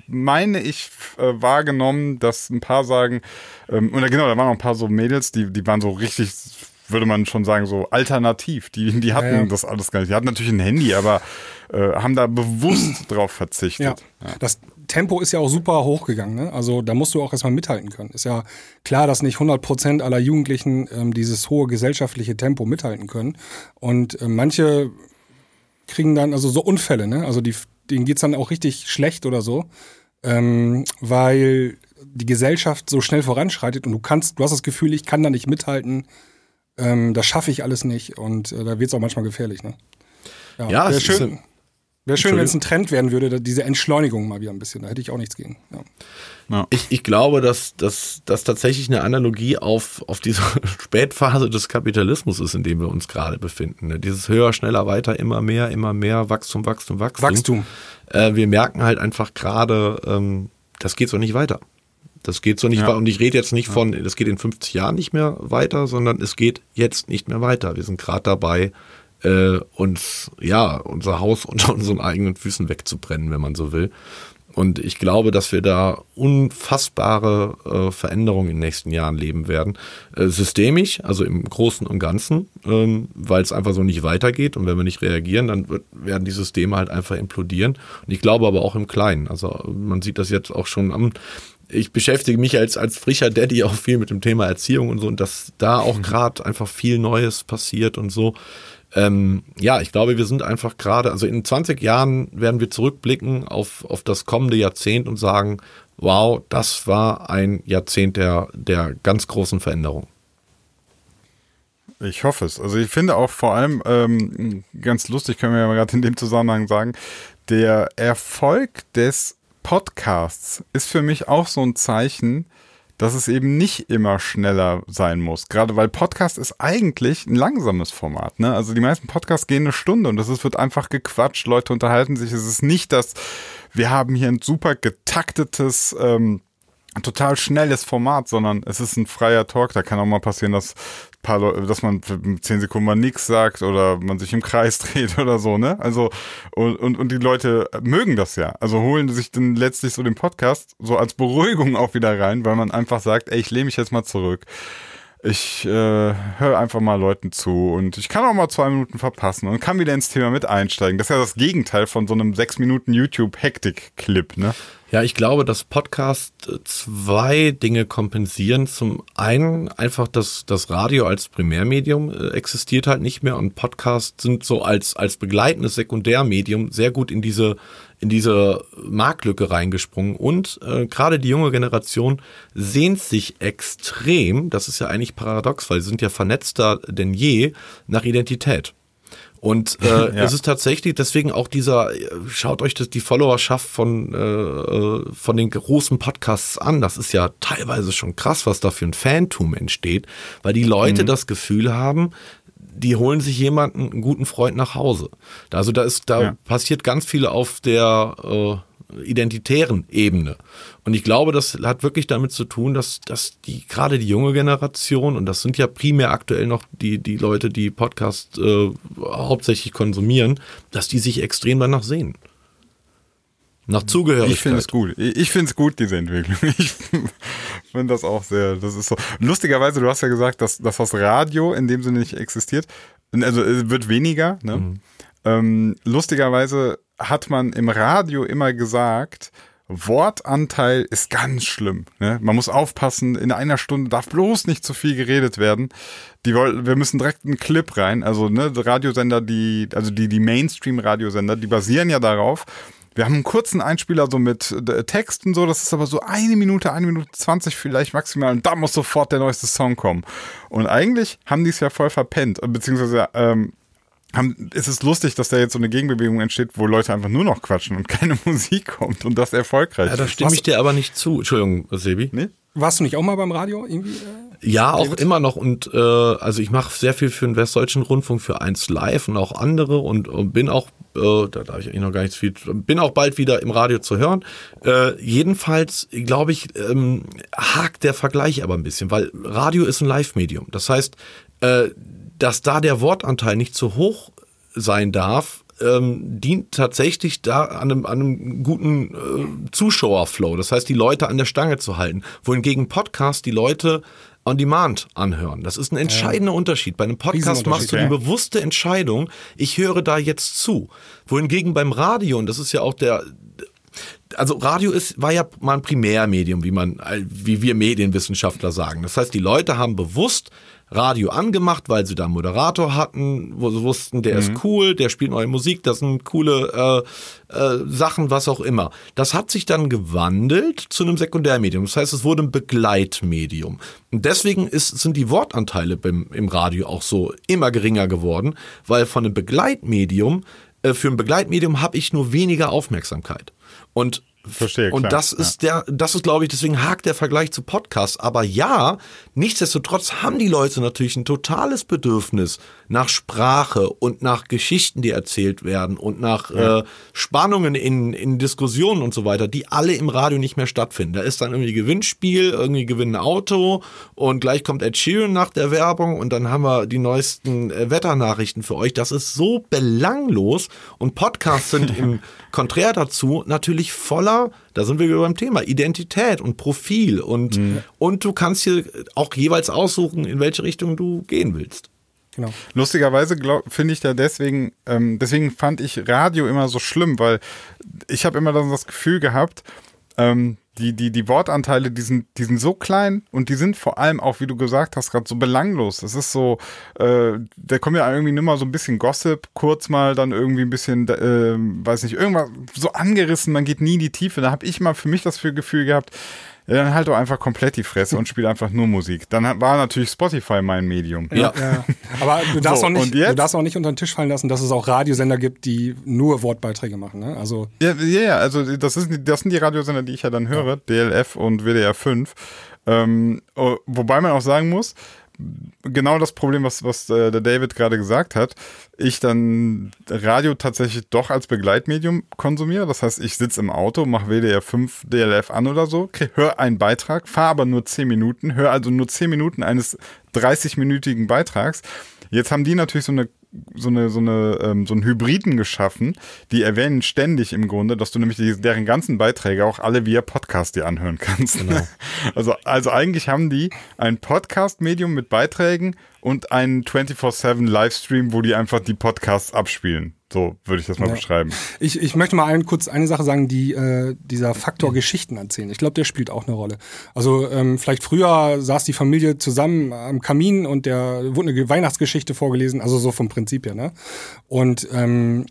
meine ich äh, wahrgenommen, dass ein paar sagen, ähm, oder genau, da waren noch ein paar so Mädels, die, die waren so richtig, würde man schon sagen, so alternativ. Die, die hatten Ja, ja. das alles gar nicht. Die hatten natürlich ein Handy, aber äh, haben da bewusst (clears throat) drauf Ja. verzichtet. Das Tempo ist ja auch super hochgegangen. Ne? Also da musst du auch erstmal mithalten können. Ist ja klar, dass nicht 100 Prozent aller Jugendlichen ähm, dieses hohe gesellschaftliche Tempo mithalten können. Und äh, manche kriegen dann also so Unfälle. Ne? Also die, denen geht's dann auch richtig schlecht oder so, ähm, weil die Gesellschaft so schnell voranschreitet und du kannst, du hast das Gefühl, ich kann da nicht mithalten. Ähm, das schaffe ich alles nicht und äh, da wird's auch manchmal gefährlich. Ne? Ja, wäre es ist schön, ja- wär schön wenn es ein. Trend werden würde, diese Entschleunigung mal wieder ein bisschen. Da hätte ich auch nichts gegen. Ja. Ich, ich glaube, dass das tatsächlich eine Analogie auf, auf diese (laughs) Spätphase des Kapitalismus ist, in dem wir uns gerade befinden. ne? Dieses höher, schneller, weiter, immer mehr, immer mehr, Wachstum, Wachstum, Wachstum. Wachstum. Äh, wir merken halt einfach gerade, ähm, das geht so nicht weiter. Das geht so nicht Ja. weiter. Und ich rede jetzt nicht von, das geht in 50 Jahren nicht mehr weiter, sondern es geht jetzt nicht mehr weiter. Wir sind gerade dabei, äh, uns, ja, unser Haus (laughs) unter unseren eigenen Füßen wegzubrennen, wenn man so will. Und ich glaube, dass wir da unfassbare äh, Veränderungen in den nächsten Jahren leben werden. Äh, systemisch, also im Großen und Ganzen, ähm, weil es einfach so nicht weitergeht. Und wenn wir nicht reagieren, dann wird, werden die Systeme halt einfach implodieren. Und ich glaube aber auch im Kleinen. Also man sieht das jetzt auch schon am ich beschäftige mich als, als frischer Daddy auch viel mit dem Thema Erziehung und so und dass da auch gerade einfach viel Neues passiert und so. Ähm, ja, ich glaube, wir sind einfach gerade, also in 20 Jahren werden wir zurückblicken auf, auf das kommende Jahrzehnt und sagen, wow, das war ein Jahrzehnt der, der ganz großen Veränderung. Ich hoffe es. Also ich finde auch vor allem ähm, ganz lustig, können wir ja gerade in dem Zusammenhang sagen, der Erfolg des Podcasts ist für mich auch so ein Zeichen, dass es eben nicht immer schneller sein muss. Gerade weil Podcast ist eigentlich ein langsames Format. Ne? Also die meisten Podcasts gehen eine Stunde und das ist, wird einfach gequatscht, Leute unterhalten sich. Es ist nicht das, wir haben hier ein super getaktetes ähm, total schnelles Format, sondern es ist ein freier Talk. Da kann auch mal passieren, dass, paar Leute, dass man zehn Sekunden mal nichts sagt oder man sich im Kreis (laughs) dreht oder so, ne? Also, und, und, und die Leute mögen das ja. Also holen sich dann letztlich so den Podcast so als Beruhigung auch wieder rein, weil man einfach sagt, ey, ich lehne mich jetzt mal zurück. Ich äh, höre einfach mal Leuten zu und ich kann auch mal zwei Minuten verpassen und kann wieder ins Thema mit einsteigen. Das ist ja das Gegenteil von so einem sechs Minuten YouTube-Hektik-Clip, ne? Ja, ich glaube, dass Podcast zwei Dinge kompensieren. Zum einen einfach, dass das Radio als Primärmedium äh, existiert halt nicht mehr und Podcasts sind so als, als begleitendes Sekundärmedium sehr gut in diese, in diese Marktlücke reingesprungen. Und äh, gerade die junge Generation sehnt sich extrem, das ist ja eigentlich paradox, weil sie sind ja vernetzter denn je, nach Identität. Und äh, (laughs) Ja. es ist tatsächlich deswegen auch dieser, äh, schaut euch das, die Followerschaft von, äh, äh, von den großen Podcasts an. Das ist ja teilweise schon krass, was da für ein Fantum entsteht, weil die Leute das Gefühl haben, die holen sich jemanden, einen guten Freund nach Hause. Also da ist, da Ja. passiert ganz viel auf der, äh, identitären Ebene. Und ich glaube, das hat wirklich damit zu tun, dass, dass die gerade die junge Generation, und das sind ja primär aktuell noch die, die Leute, die Podcast äh, hauptsächlich konsumieren, dass die sich extrem danach sehen. Nach Zugehörigkeit. Ich finde es gut. Ich, finde es gut, diese Entwicklung. (laughs) Ich finde das auch sehr, das ist so. Lustigerweise, du hast ja gesagt, dass, dass das Radio in dem Sinne nicht existiert. Also es wird weniger. Ne? Mhm. Ähm, lustigerweise hat man im Radio immer gesagt, Wortanteil ist ganz schlimm. Ne? Man muss aufpassen, in einer Stunde darf bloß nicht zu viel geredet werden. Die wir müssen direkt einen Clip rein. Also ne, Radiosender, die, also die, die Mainstream-Radiosender, die basieren ja darauf. Wir haben einen kurzen Einspieler so mit äh, Text und so, das ist aber so eine Minute, eine Minute zwanzig vielleicht maximal und da muss sofort der neueste Song kommen. Und eigentlich haben die es ja voll verpennt, beziehungsweise ähm, haben, ist es lustig, dass da jetzt so eine Gegenbewegung entsteht, wo Leute einfach nur noch quatschen und keine (laughs) Musik kommt und das erfolgreich ja, da ist. stimme ich dir aber nicht zu. Entschuldigung, Sebi. Nee? Warst du nicht auch mal beim Radio irgendwie? äh? Ja, auch immer noch. Und äh, also ich mache sehr viel für den Westdeutschen Rundfunk, für 1 Live und auch andere und, und bin auch, äh, da darf ich eigentlich noch gar nichts viel, bin auch bald wieder im Radio zu hören. Äh, jedenfalls, glaube ich, ähm, hakt der Vergleich aber ein bisschen, weil Radio ist ein Live-Medium. Das heißt, äh, dass da der Wortanteil nicht zu hoch sein darf, ähm, dient tatsächlich da an einem, an einem guten äh, Zuschauerflow. Das heißt, die Leute an der Stange zu halten. Wohingegen Podcast die Leute on demand anhören. Das ist ein entscheidender Unterschied. Bei einem Podcast machst du die ja. bewusste Entscheidung, ich höre da jetzt zu. Wohingegen beim Radio, und das ist ja auch der, also Radio ist, war ja mal ein Primärmedium, wie man, wie wir Medienwissenschaftler sagen. Das heißt, die Leute haben bewusst Radio angemacht, weil sie da einen Moderator hatten, wo sie wussten, der ist cool, der spielt neue Musik, das sind coole äh, äh, Sachen, was auch immer. Das hat sich dann gewandelt zu einem Sekundärmedium. Das heißt, es wurde ein Begleitmedium. Und deswegen ist, sind die Wortanteile beim, im Radio auch so immer geringer geworden, weil von einem Begleitmedium, äh, für ein Begleitmedium habe ich nur weniger Aufmerksamkeit. Und Verstehe, und klar, das ist der, das ist, glaube ich, deswegen hakt der Vergleich zu Podcasts. Aber ja, nichtsdestotrotz haben die Leute natürlich ein totales Bedürfnis nach Sprache und nach Geschichten, die erzählt werden und nach äh, Spannungen in, in Diskussionen und so weiter, die alle im Radio nicht mehr stattfinden. Da ist dann irgendwie Gewinnspiel, irgendwie gewinnt ein Auto und gleich kommt Ed Sheeran nach der Werbung und dann haben wir die neuesten äh, Wetternachrichten für euch. Das ist so belanglos und Podcasts sind im (laughs) Konträr dazu natürlich voller, da sind wir wieder beim Thema, Identität und Profil und, und du kannst hier auch jeweils aussuchen, in welche Richtung du gehen willst. Genau. Lustigerweise finde ich da deswegen, ähm, deswegen fand ich Radio immer so schlimm, weil ich habe immer dann das Gefühl gehabt, ähm, die, die, die Wortanteile, die sind, die sind so klein und die sind vor allem auch, wie du gesagt hast, gerade so belanglos. Das ist so, äh, da kommt ja irgendwie nur mal so ein bisschen Gossip, kurz mal dann irgendwie ein bisschen, äh, weiß nicht, irgendwas so angerissen, man geht nie in die Tiefe. Da habe ich mal für mich das Gefühl gehabt, ja, dann halt doch einfach komplett die Fresse und spiel einfach nur Musik. Dann war natürlich Spotify mein Medium. Ja. Ja. Aber du darfst, So, auch nicht, du darfst auch nicht unter den Tisch fallen lassen, dass es auch Radiosender gibt, die nur Wortbeiträge machen. Ne? Also Ja, ja, ja, also das, ist, das sind die Radiosender, die ich ja dann höre, DLF und WDR 5. Ähm, oh, wobei man auch sagen muss, genau das Problem, was, was äh, der David gerade gesagt hat, ich dann Radio tatsächlich doch als Begleitmedium konsumiere. Das heißt, ich sitze im Auto, mache WDR 5 DLF an oder so, höre einen Beitrag, fahre aber nur 10 Minuten, höre also nur 10 Minuten eines 30-minütigen Beitrags. Jetzt haben die natürlich so eine so eine so eine ähm, so einen Hybriden geschaffen, die erwähnen ständig im Grunde, dass du nämlich die, deren ganzen Beiträge auch alle via Podcast dir anhören kannst. (laughs) Also also eigentlich haben die ein Podcast-Medium mit Beiträgen und einen 24/7 Livestream, wo die einfach die Podcasts abspielen. So würde ich das mal Ja. beschreiben. ich, ich möchte mal ein, kurz eine Sache sagen, die äh, dieser Faktor Geschichten erzählen. Ich glaube, der spielt auch eine Rolle. Also ähm, vielleicht früher saß die Familie zusammen am Kamin und der wurde eine Weihnachtsgeschichte vorgelesen, also so vom Prinzip her. Ne? Und ähm,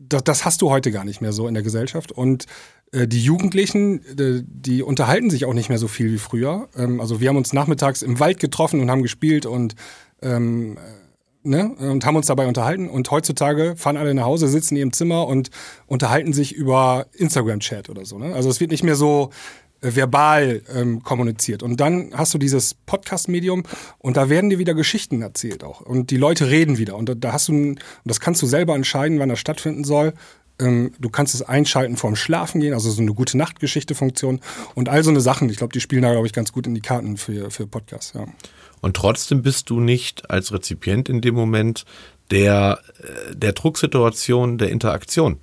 das, das hast du heute gar nicht mehr so in der Gesellschaft. Und äh, die Jugendlichen, äh, die unterhalten sich auch nicht mehr so viel wie früher. Ähm, also wir haben uns nachmittags im Wald getroffen und haben gespielt und ähm, ne, und haben uns dabei unterhalten. Und heutzutage fahren alle nach Hause, sitzen in ihrem Zimmer und unterhalten sich über Instagram-Chat oder so. Ne? Also es wird nicht mehr so äh, verbal ähm, kommuniziert. Und dann hast du dieses Podcast-Medium und da werden dir wieder Geschichten erzählt auch. Und die Leute reden wieder. Und da, da hast du, und das kannst du selber entscheiden, wann das stattfinden soll. Ähm, du kannst es einschalten vorm Schlafen gehen, also so eine gute Nachtgeschichte-Funktion und all so eine Sachen. Ich glaube, die spielen da, glaube ich, ganz gut in die Karten für, für Podcasts. Ja. Und trotzdem bist du nicht als Rezipient in dem Moment der, äh, der Drucksituation, der Interaktion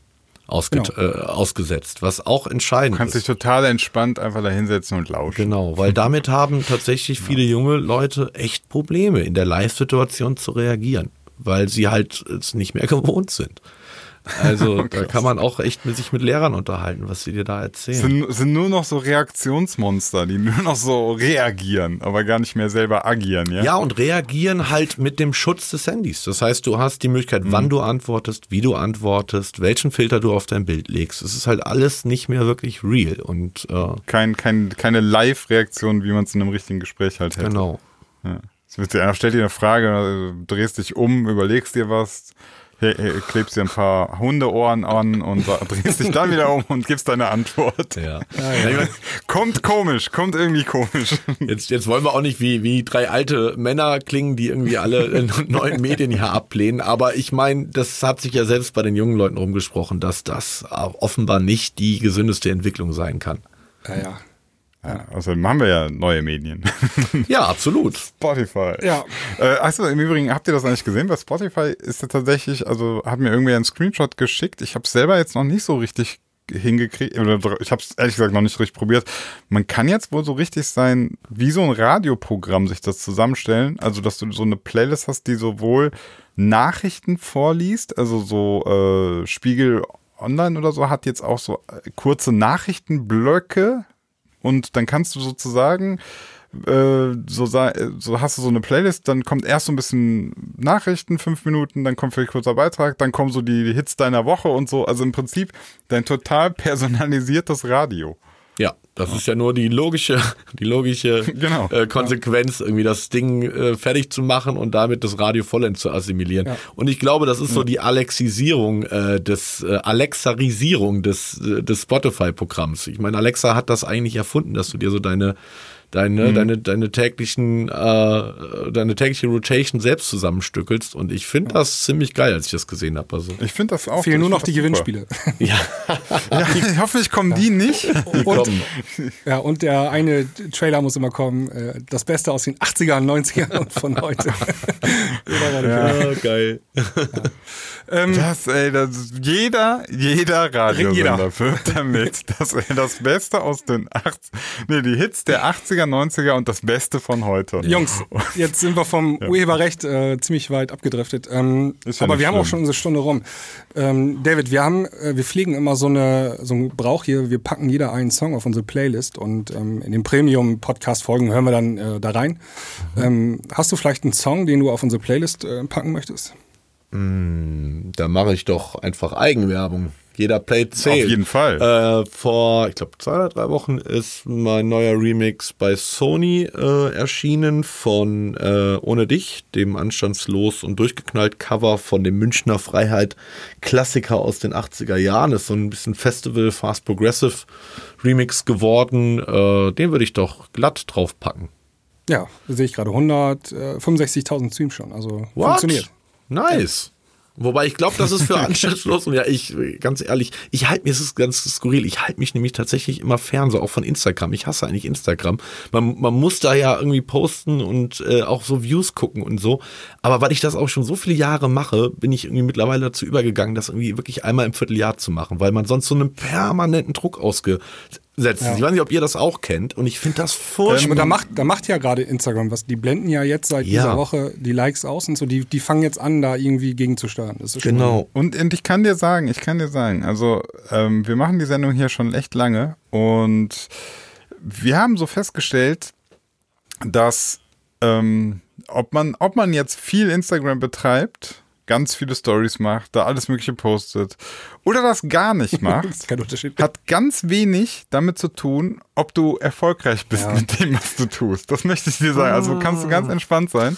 ausge Genau. äh, ausgesetzt, was auch entscheidend Du kannst dich ist. total entspannt einfach da hinsetzen und lauschen. Genau, weil (laughs) damit haben tatsächlich viele junge Leute echt Probleme, in der Live-Situation zu reagieren, weil sie halt es nicht mehr (laughs) gewohnt sind. Also (laughs) da kann man auch echt mit sich mit Lehrern unterhalten, was sie dir da erzählen. Sind, sind nur noch so Reaktionsmonster, die nur noch so reagieren, aber gar nicht mehr selber agieren, ja? Ja, und reagieren halt mit dem Schutz des Handys. Das heißt, du hast die Möglichkeit, Mhm. wann du antwortest, wie du antwortest, welchen Filter du auf dein Bild legst. Es ist halt alles nicht mehr wirklich real. Und äh, Kein, kein, keine Live-Reaktion, wie man es in einem richtigen Gespräch halt hätte. genau. Ja. Wird dir, einer stellt dir eine Frage, du drehst dich um, überlegst dir was, klebst dir ein paar Hundeohren an und (laughs) drehst dich dann wieder um und gibst deine Antwort. Ja. Kommt komisch, kommt irgendwie komisch. Jetzt, jetzt wollen wir auch nicht wie, wie drei alte Männer klingen, die irgendwie alle (laughs) äh, neuen Medien hier ablehnen. Aber ich meine, das hat sich ja selbst bei den jungen Leuten rumgesprochen, dass das auch offenbar nicht die gesündeste Entwicklung sein kann. Ja, ja. Ja, außerdem haben wir ja neue Medien. (laughs) Ja, absolut. Spotify. Ja. Äh, achso, im Übrigen, habt ihr das eigentlich gesehen? Bei Spotify ist ja tatsächlich, also hat mir irgendwer einen Screenshot geschickt. Ich habe selber jetzt noch nicht so richtig hingekriegt, oder ich habe es ehrlich gesagt noch nicht richtig probiert. Man kann jetzt wohl so richtig sein, wie so ein Radioprogramm sich das zusammenstellen. Also, dass du so eine Playlist hast, die sowohl Nachrichten vorliest, also so äh, Spiegel Online oder so hat jetzt auch so äh, kurze Nachrichtenblöcke und dann kannst du sozusagen äh, so, so hast du so eine Playlist, dann kommt erst so ein bisschen Nachrichten, fünf Minuten, dann kommt vielleicht kurzer Beitrag, dann kommen so die Hits deiner Woche und so. Also im Prinzip dein total personalisiertes Radio. Ja, das ist ja nur die logische, (laughs) die logische (laughs) Genau. äh, Konsequenz, irgendwie das Ding äh, fertig zu machen und damit das Radio vollends zu assimilieren. Und ich glaube, das ist so die Alexisierung äh, des äh, Alexarisierung des, äh, des Spotify-Programms. Ich meine, Alexa hat das eigentlich erfunden, dass du dir so deine deine, Mhm. deine, deine täglichen, äh, deine tägliche Rotation selbst zusammenstückelst. Und ich finde das ziemlich geil, als ich das gesehen habe. Also, Ich finde das auch. Fehlen nur ich noch die. Gewinnspiele. (laughs) ja, Ja, hoffentlich kommen die nicht. Und, kommen. ja, und der eine Trailer muss immer kommen, äh, das Beste aus den 80ern, 90ern und (laughs) von heute. ja, geil. Das, ey, das, jeder, jeder Radiosender wirbt damit, (laughs) dass er das Beste aus den 80 nee, die Hits der 80er, 90er und das Beste von heute. Jungs, jetzt sind wir vom (laughs) Urheberrecht äh, ziemlich weit abgedriftet. Ähm, ja aber wir haben auch schlimm. schon unsere Stunde rum. Ähm, David, wir haben, äh, wir pflegen immer so eine so einen Brauch hier. Wir packen jeder einen Song auf unsere Playlist und ähm, in den Premium-Podcast-Folgen hören wir dann äh, da rein. Mhm. Ähm, hast du vielleicht einen Song, den du auf unsere Playlist äh, packen möchtest? Da mache ich doch einfach Eigenwerbung. Jeder Play zählt. Auf jeden Fall. Äh, vor, ich glaube, zwei oder drei Wochen ist mein neuer Remix bei Sony äh, erschienen von äh, Ohne dich, dem anstandslos und durchgeknallt Cover von dem Münchner Freiheit Klassiker aus den 80er Jahren. Ist so ein bisschen Festival, Fast Progressive Remix geworden. Äh, den würde ich doch glatt draufpacken. Ja, da sehe ich gerade 165.000 Streams schon. Also What? funktioniert. Nice. Wobei ich glaube, das ist für (laughs) anstandslos und ja, ich, ganz ehrlich, ich halte mir, es ist ganz skurril, ich halte mich nämlich tatsächlich immer fern, so auch von Instagram. Ich hasse eigentlich Instagram. Man, man muss da ja irgendwie posten und äh, auch so Views gucken und so. Aber weil ich das auch schon so viele Jahre mache, bin ich irgendwie mittlerweile dazu übergegangen, das irgendwie wirklich einmal im Vierteljahr zu machen, weil man sonst so einen permanenten Druck ausgesetzt ist. Ich weiß nicht, ob ihr das auch kennt und ich finde das furchtbar. Aber da macht, da macht ja gerade Instagram was. Die blenden ja jetzt seit Ja. dieser Woche die Likes aus und so. Die, die fangen jetzt an, da irgendwie gegenzusteuern. Das ist schon Genau. Und, und ich kann dir sagen, ich kann dir sagen, also ähm, wir machen die Sendung hier schon echt lange und wir haben so festgestellt, dass ähm, ob man, ob man jetzt viel Instagram betreibt, ganz viele Stories macht, da alles Mögliche postet oder das gar nicht (laughs) Das macht, ist kein Unterschied. hat ganz wenig damit zu tun, ob du erfolgreich bist mit dem, was du tust. Das möchte ich dir sagen. Also kannst du ganz entspannt sein.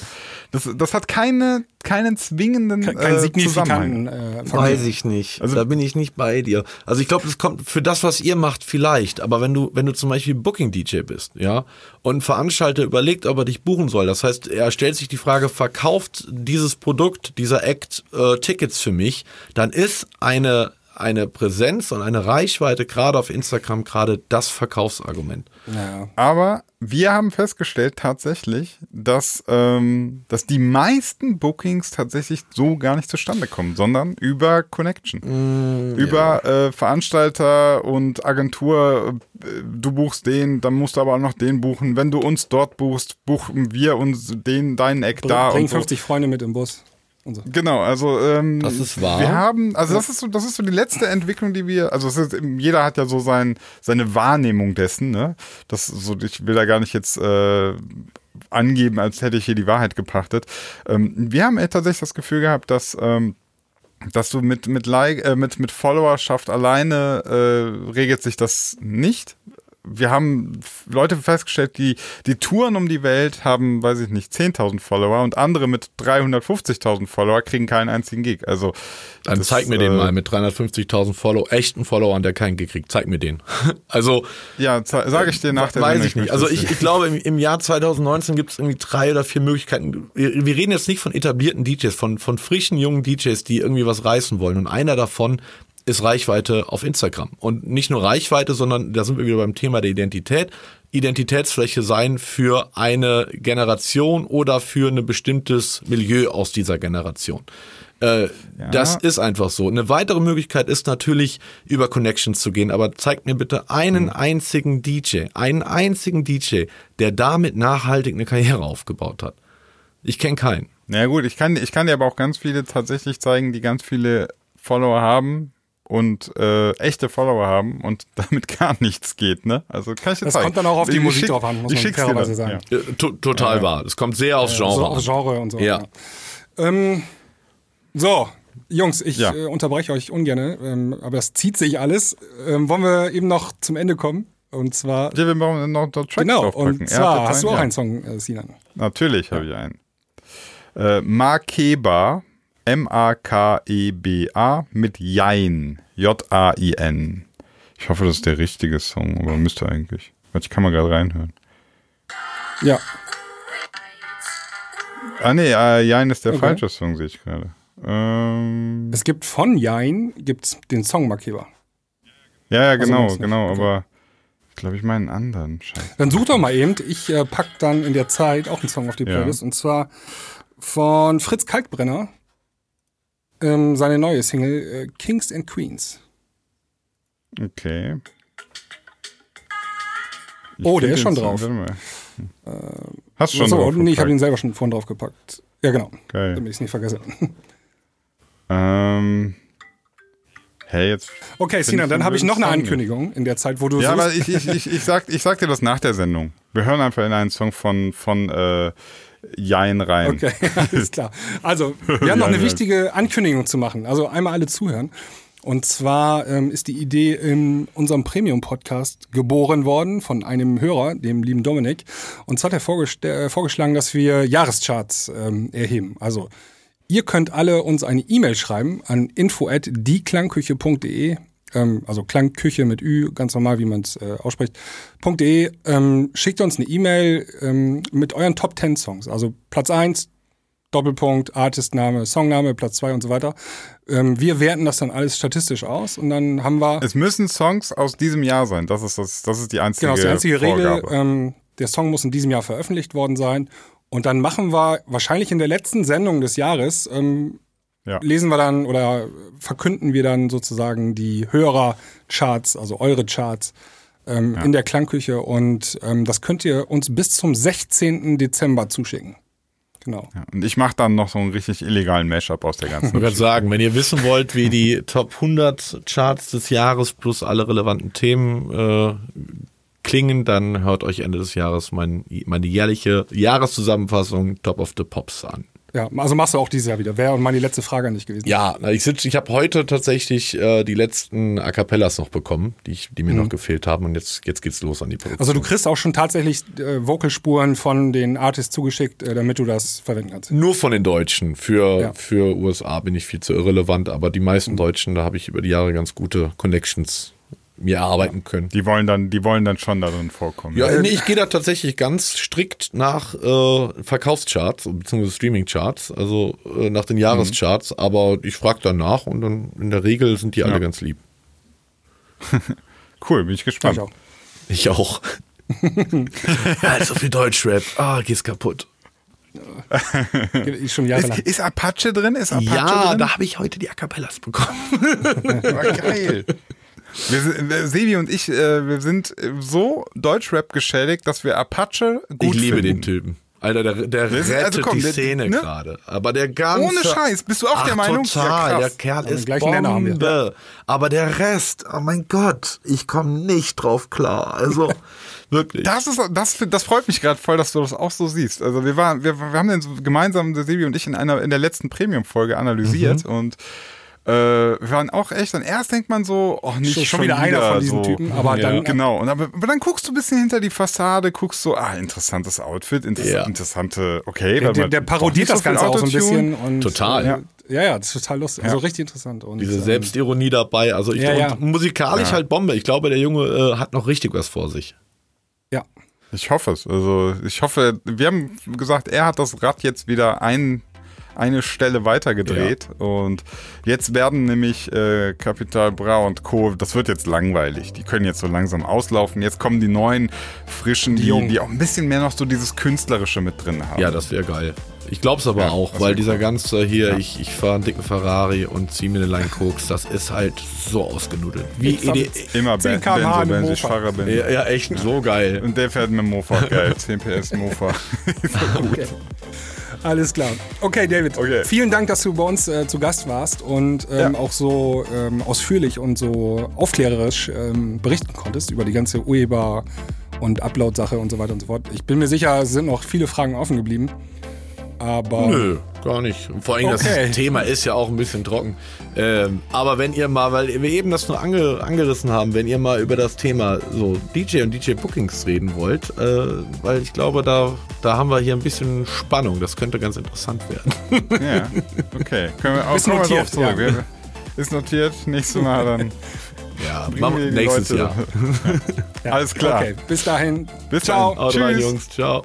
Das, das hat keine, keinen zwingenden Ke- Keinen äh, Zusammenhang. äh. Weiß ich nicht. Also da bin ich nicht bei dir. Also ich glaube, das kommt für das, was ihr macht, vielleicht. Aber wenn du, wenn du zum Beispiel Booking DJ bist, ja, und ein Veranstalter überlegt, ob er dich buchen soll, das heißt, er stellt sich die Frage, verkauft dieses Produkt, dieser Act äh, Tickets für mich, dann ist eine eine Präsenz und eine Reichweite, gerade auf Instagram, gerade das Verkaufsargument. Ja. Aber wir haben festgestellt tatsächlich, dass, ähm, dass die meisten Bookings tatsächlich so gar nicht zustande kommen, sondern über Connection. über äh, Veranstalter und Agentur. Äh, du buchst den, dann musst du aber auch noch den buchen. Wenn du uns dort buchst, buchen wir uns den, deinen Eck da. Bring und so. 50 Freunde mit im Bus. Und so. Genau, also ähm, Das ist wahr. Wir haben, also das ist so, das ist so die letzte Entwicklung, die wir, also ist, jeder hat ja so sein, seine Wahrnehmung dessen, ne? Das so, ich will da gar nicht jetzt äh, angeben, als hätte ich hier die Wahrheit gepachtet. Ähm, wir haben tatsächlich das Gefühl gehabt, dass ähm, dass du mit mit like, äh, mit mit Followerschaft alleine äh, regelt sich das nicht. Wir haben Leute festgestellt, die die Touren um die Welt haben, weiß ich nicht, 10.000 Follower und andere mit 350.000 Follower kriegen keinen einzigen Gig. Also Dann das, zeig mir den äh, mal mit 350.000 Follow, echten Followern, der keinen gekriegt. Zeig mir den. (laughs) also Ja, sage ich dir nach der weiß Sendung, ich nicht. Also ich, ich glaube, im, im Jahr 2019 gibt es irgendwie drei oder vier Möglichkeiten. Wir, wir reden jetzt nicht von etablierten DJs, von, von frischen jungen DJs, die irgendwie was reißen wollen. Und einer davon ist Reichweite auf Instagram. Und nicht nur Reichweite, sondern da sind wir wieder beim Thema der Identität. Identitätsfläche sein für eine Generation oder für ein bestimmtes Milieu aus dieser Generation. Äh, Das ist einfach so. Eine weitere Möglichkeit ist natürlich, über Connections zu gehen, aber zeigt mir bitte einen einzigen DJ, einen einzigen DJ, der damit nachhaltig eine Karriere aufgebaut hat. Ich kenne keinen. Na ja, gut, ich kann, ich kann dir aber auch ganz viele tatsächlich zeigen, die ganz viele Follower haben und äh, echte Follower haben und (laughs) damit gar nichts geht, ne? Also kann ich dir Das zeigen. kommt dann auch auf die Ich Musik schick- drauf an, muss ich man fairerweise sagen. Ja. Äh, to total wahr. Es kommt sehr aufs Genre. So an. auf Genre und so. Ja. Ähm, so, Jungs, ich Ja. äh, unterbreche euch ungern, ähm, aber das zieht sich alles. Ähm, wollen wir eben noch zum Ende kommen? Und zwar, Ja, wir brauchen noch Tracks genau, draufpacken. und zwar hat hast du auch ja. einen Song, äh, Sinan. Natürlich habe ich einen. Äh, Makeba, M-A-K-E-B-A mit Jain, J-A-I-N. Ich hoffe, das ist der richtige Song, aber müsste eigentlich. Ich kann mal gerade reinhören. Ja, Ah nee, äh, Jain ist der Okay. falsche Song, sehe ich gerade. Ähm, es gibt von Jain gibt's den Song Markeber. ja, ja, genau, gibt's nicht. genau, Okay. aber ich glaube, ich meine einen anderen. Scheiße. Dann such doch mal eben. Ich äh, pack dann in der Zeit auch einen Song auf die Ja. Playlist. Und zwar von Fritz Kalkbrenner. Ähm, seine neue Single äh, Kings and Queens. Okay. Ich Oh, der ist schon drauf. Mal. Hast du schon Achso, drauf nee, ich habe ihn selber schon vorhin drauf gepackt. Ja, genau. Geil. Damit ich es nicht vergesse. Ähm, hey, jetzt. Okay, Sinan, ich dann habe ich noch eine. Ankündigung in der Zeit, wo du Ja, aber ich, ich, ich, ich, sag, ich sag dir das nach der Sendung. Wir hören einfach in einen Song von, von äh, Jain rein. Okay, (laughs) alles klar. Also, wir haben noch eine wichtige Ankündigung zu machen. Also einmal alle zuhören. Und zwar ähm, ist die Idee in unserem Premium-Podcast geboren worden von einem Hörer, dem lieben Dominik. Und zwar hat er äh, vorgeschlagen, dass wir Jahrescharts ähm, erheben. Also ihr könnt alle uns eine E-Mail schreiben an info@dieklangküche.de. Ähm, also Klangküche mit Ü, ganz normal, wie man es äh, ausspricht. .de. Ähm, schickt uns eine E-Mail ähm, mit euren Top 10 Songs. Also Platz 1, Doppelpunkt, Artistname, Songname, Platz 2 und so weiter. Ähm, wir werten das dann alles statistisch aus und dann haben wir Es müssen Songs aus diesem Jahr sein. Das ist, das, das ist die einzige, genau das ist die einzige Regel. Vorgabe. Ähm, der Song muss in diesem Jahr veröffentlicht worden sein. Und dann machen wir wahrscheinlich in der letzten Sendung des Jahres, ähm, Ja. lesen wir dann oder verkünden wir dann sozusagen die Hörercharts, also eure Charts ähm, in der Klangküche. Und ähm, das könnt ihr uns bis zum 16. Dezember zuschicken. Genau. Ja, Und ich mache dann noch so einen richtig illegalen Mashup aus der ganzen Ich gerade sagen, wenn ihr wissen wollt, wie die Top 100 Charts des Jahres plus alle relevanten Themen äh, klingen, dann hört euch Ende des Jahres mein, meine jährliche Jahreszusammenfassung Top of the Pops an. Ja, also machst du auch dieses Jahr wieder. Wäre meine letzte Frage an dich gewesen. Ja, ich ich habe heute tatsächlich äh, die letzten A cappellas noch bekommen, die, ich, die mir noch gefehlt haben und jetzt, jetzt geht's los an die Produktion. Also du kriegst auch schon tatsächlich äh, Vocalspuren von den Artists zugeschickt, äh, damit du das verwenden kannst. Nur von den Deutschen. Für, Ja. für USA bin ich viel zu irrelevant, aber die meisten Deutschen, da habe ich über die Jahre ganz gute Connections mir erarbeiten können. Die wollen dann, die wollen dann schon darin vorkommen. Ja, nee, ich gehe da tatsächlich ganz strikt nach äh, Verkaufscharts bzw. Streamingcharts, also äh, nach den Jahrescharts, aber ich frage danach und dann in der Regel sind die alle Ja. ganz lieb. (laughs) Cool, bin ich gespannt. Ich auch. Ich auch. (laughs) also viel Deutschrap. Ah, geh's kaputt. Ist schon jahrelang. Ist, ist Apache drin? Ist Apache Ja, drin? da habe ich heute die A Cappellas bekommen. (laughs) War geil. Wir äh, Sebi und ich, äh, wir sind äh, so Deutschrap geschädigt, dass wir Apache gut ich liebe finden. den Typen. Alter, der, der ist- rettet also komm, die der- Szene ne? gerade. Aber der ganze... Ohne Scheiß, bist du auch Ach, der Meinung? Total, Ja, der. Kerl ist gleichen Nenner haben wir. Bombe. Aber der Rest, oh mein Gott, ich komme nicht drauf klar. Also, (laughs) wirklich. Das ist, das, das freut mich gerade voll, dass du das auch so siehst. Also wir waren, wir, wir haben den gemeinsam, der Sebi und ich, in einer, in der letzten Premium-Folge analysiert Mhm. und äh, wir waren auch echt, und erst denkt man so, oh, nicht Schon- schon, schon wieder einer von diesen so. Typen, aber Ja. dann Genau, und aber, aber dann guckst du ein bisschen hinter die Fassade, guckst so, ah, interessantes Outfit, inter Ja. interessante, okay. Der, der, der parodiert das so Ganze auch so ein bisschen. Und, Total. Äh, ja, ja, das ist total lustig. Also richtig interessant. Und, Diese ähm, Selbstironie dabei. Also ich Ja, und ja. musikalisch halt Bombe. Ich glaube, der Junge äh, hat noch richtig was vor sich. Ja. Ich hoffe es. Also ich hoffe, wir haben gesagt, er hat das Rad jetzt wieder ein, eine Stelle weitergedreht und jetzt werden nämlich äh, Capital Bra und Co. Das wird jetzt langweilig. Die können jetzt so langsam auslaufen. Jetzt kommen die neuen, frischen, die, Jungen. die auch ein bisschen mehr noch so dieses Künstlerische mit drin haben. Ja, das wäre geil. Ich glaube es aber Ja, auch, weil dieser ganze hier, ich, ich fahre einen dicken Ferrari und ziehe mir eine Line Koks, das ist halt so ausgenudelt. Wie Ich fahr ED mit Immer 10 Ben, Benzo, mit Benz, ich. Fahrer bin. ja, ja, echt so geil. Und der fährt mit dem Mofa, geil. (laughs) 10 PS Mofa. (laughs) Okay. Alles klar. Okay, David. Okay. Vielen Dank, dass du bei uns äh, zu Gast warst und ähm, Ja. auch so ähm, ausführlich und so aufklärerisch ähm, berichten konntest über die ganze Urheber- und Upload-Sache und so weiter und so fort. Ich bin mir sicher, es sind noch viele Fragen offen geblieben. Aber Nö, gar nicht. Und vor allem Okay. das Thema ist ja auch ein bisschen trocken. Ähm, aber wenn ihr mal, weil wir eben das nur ange, angerissen haben, wenn ihr mal über das Thema so DJ und DJ Bookings reden wollt, äh, weil ich glaube, da, da haben wir hier ein bisschen Spannung. Das könnte ganz interessant werden. ja, okay. Können wir auch Ist notiert, drauf zurück. ja. Ist notiert. Nächstes Mal dann. Ja, nächstes Leute- Jahr. (laughs) Alles klar. okay, bis dahin. Bis Ciao. dann. Haut rein, Tschüss. Jungs. Ciao.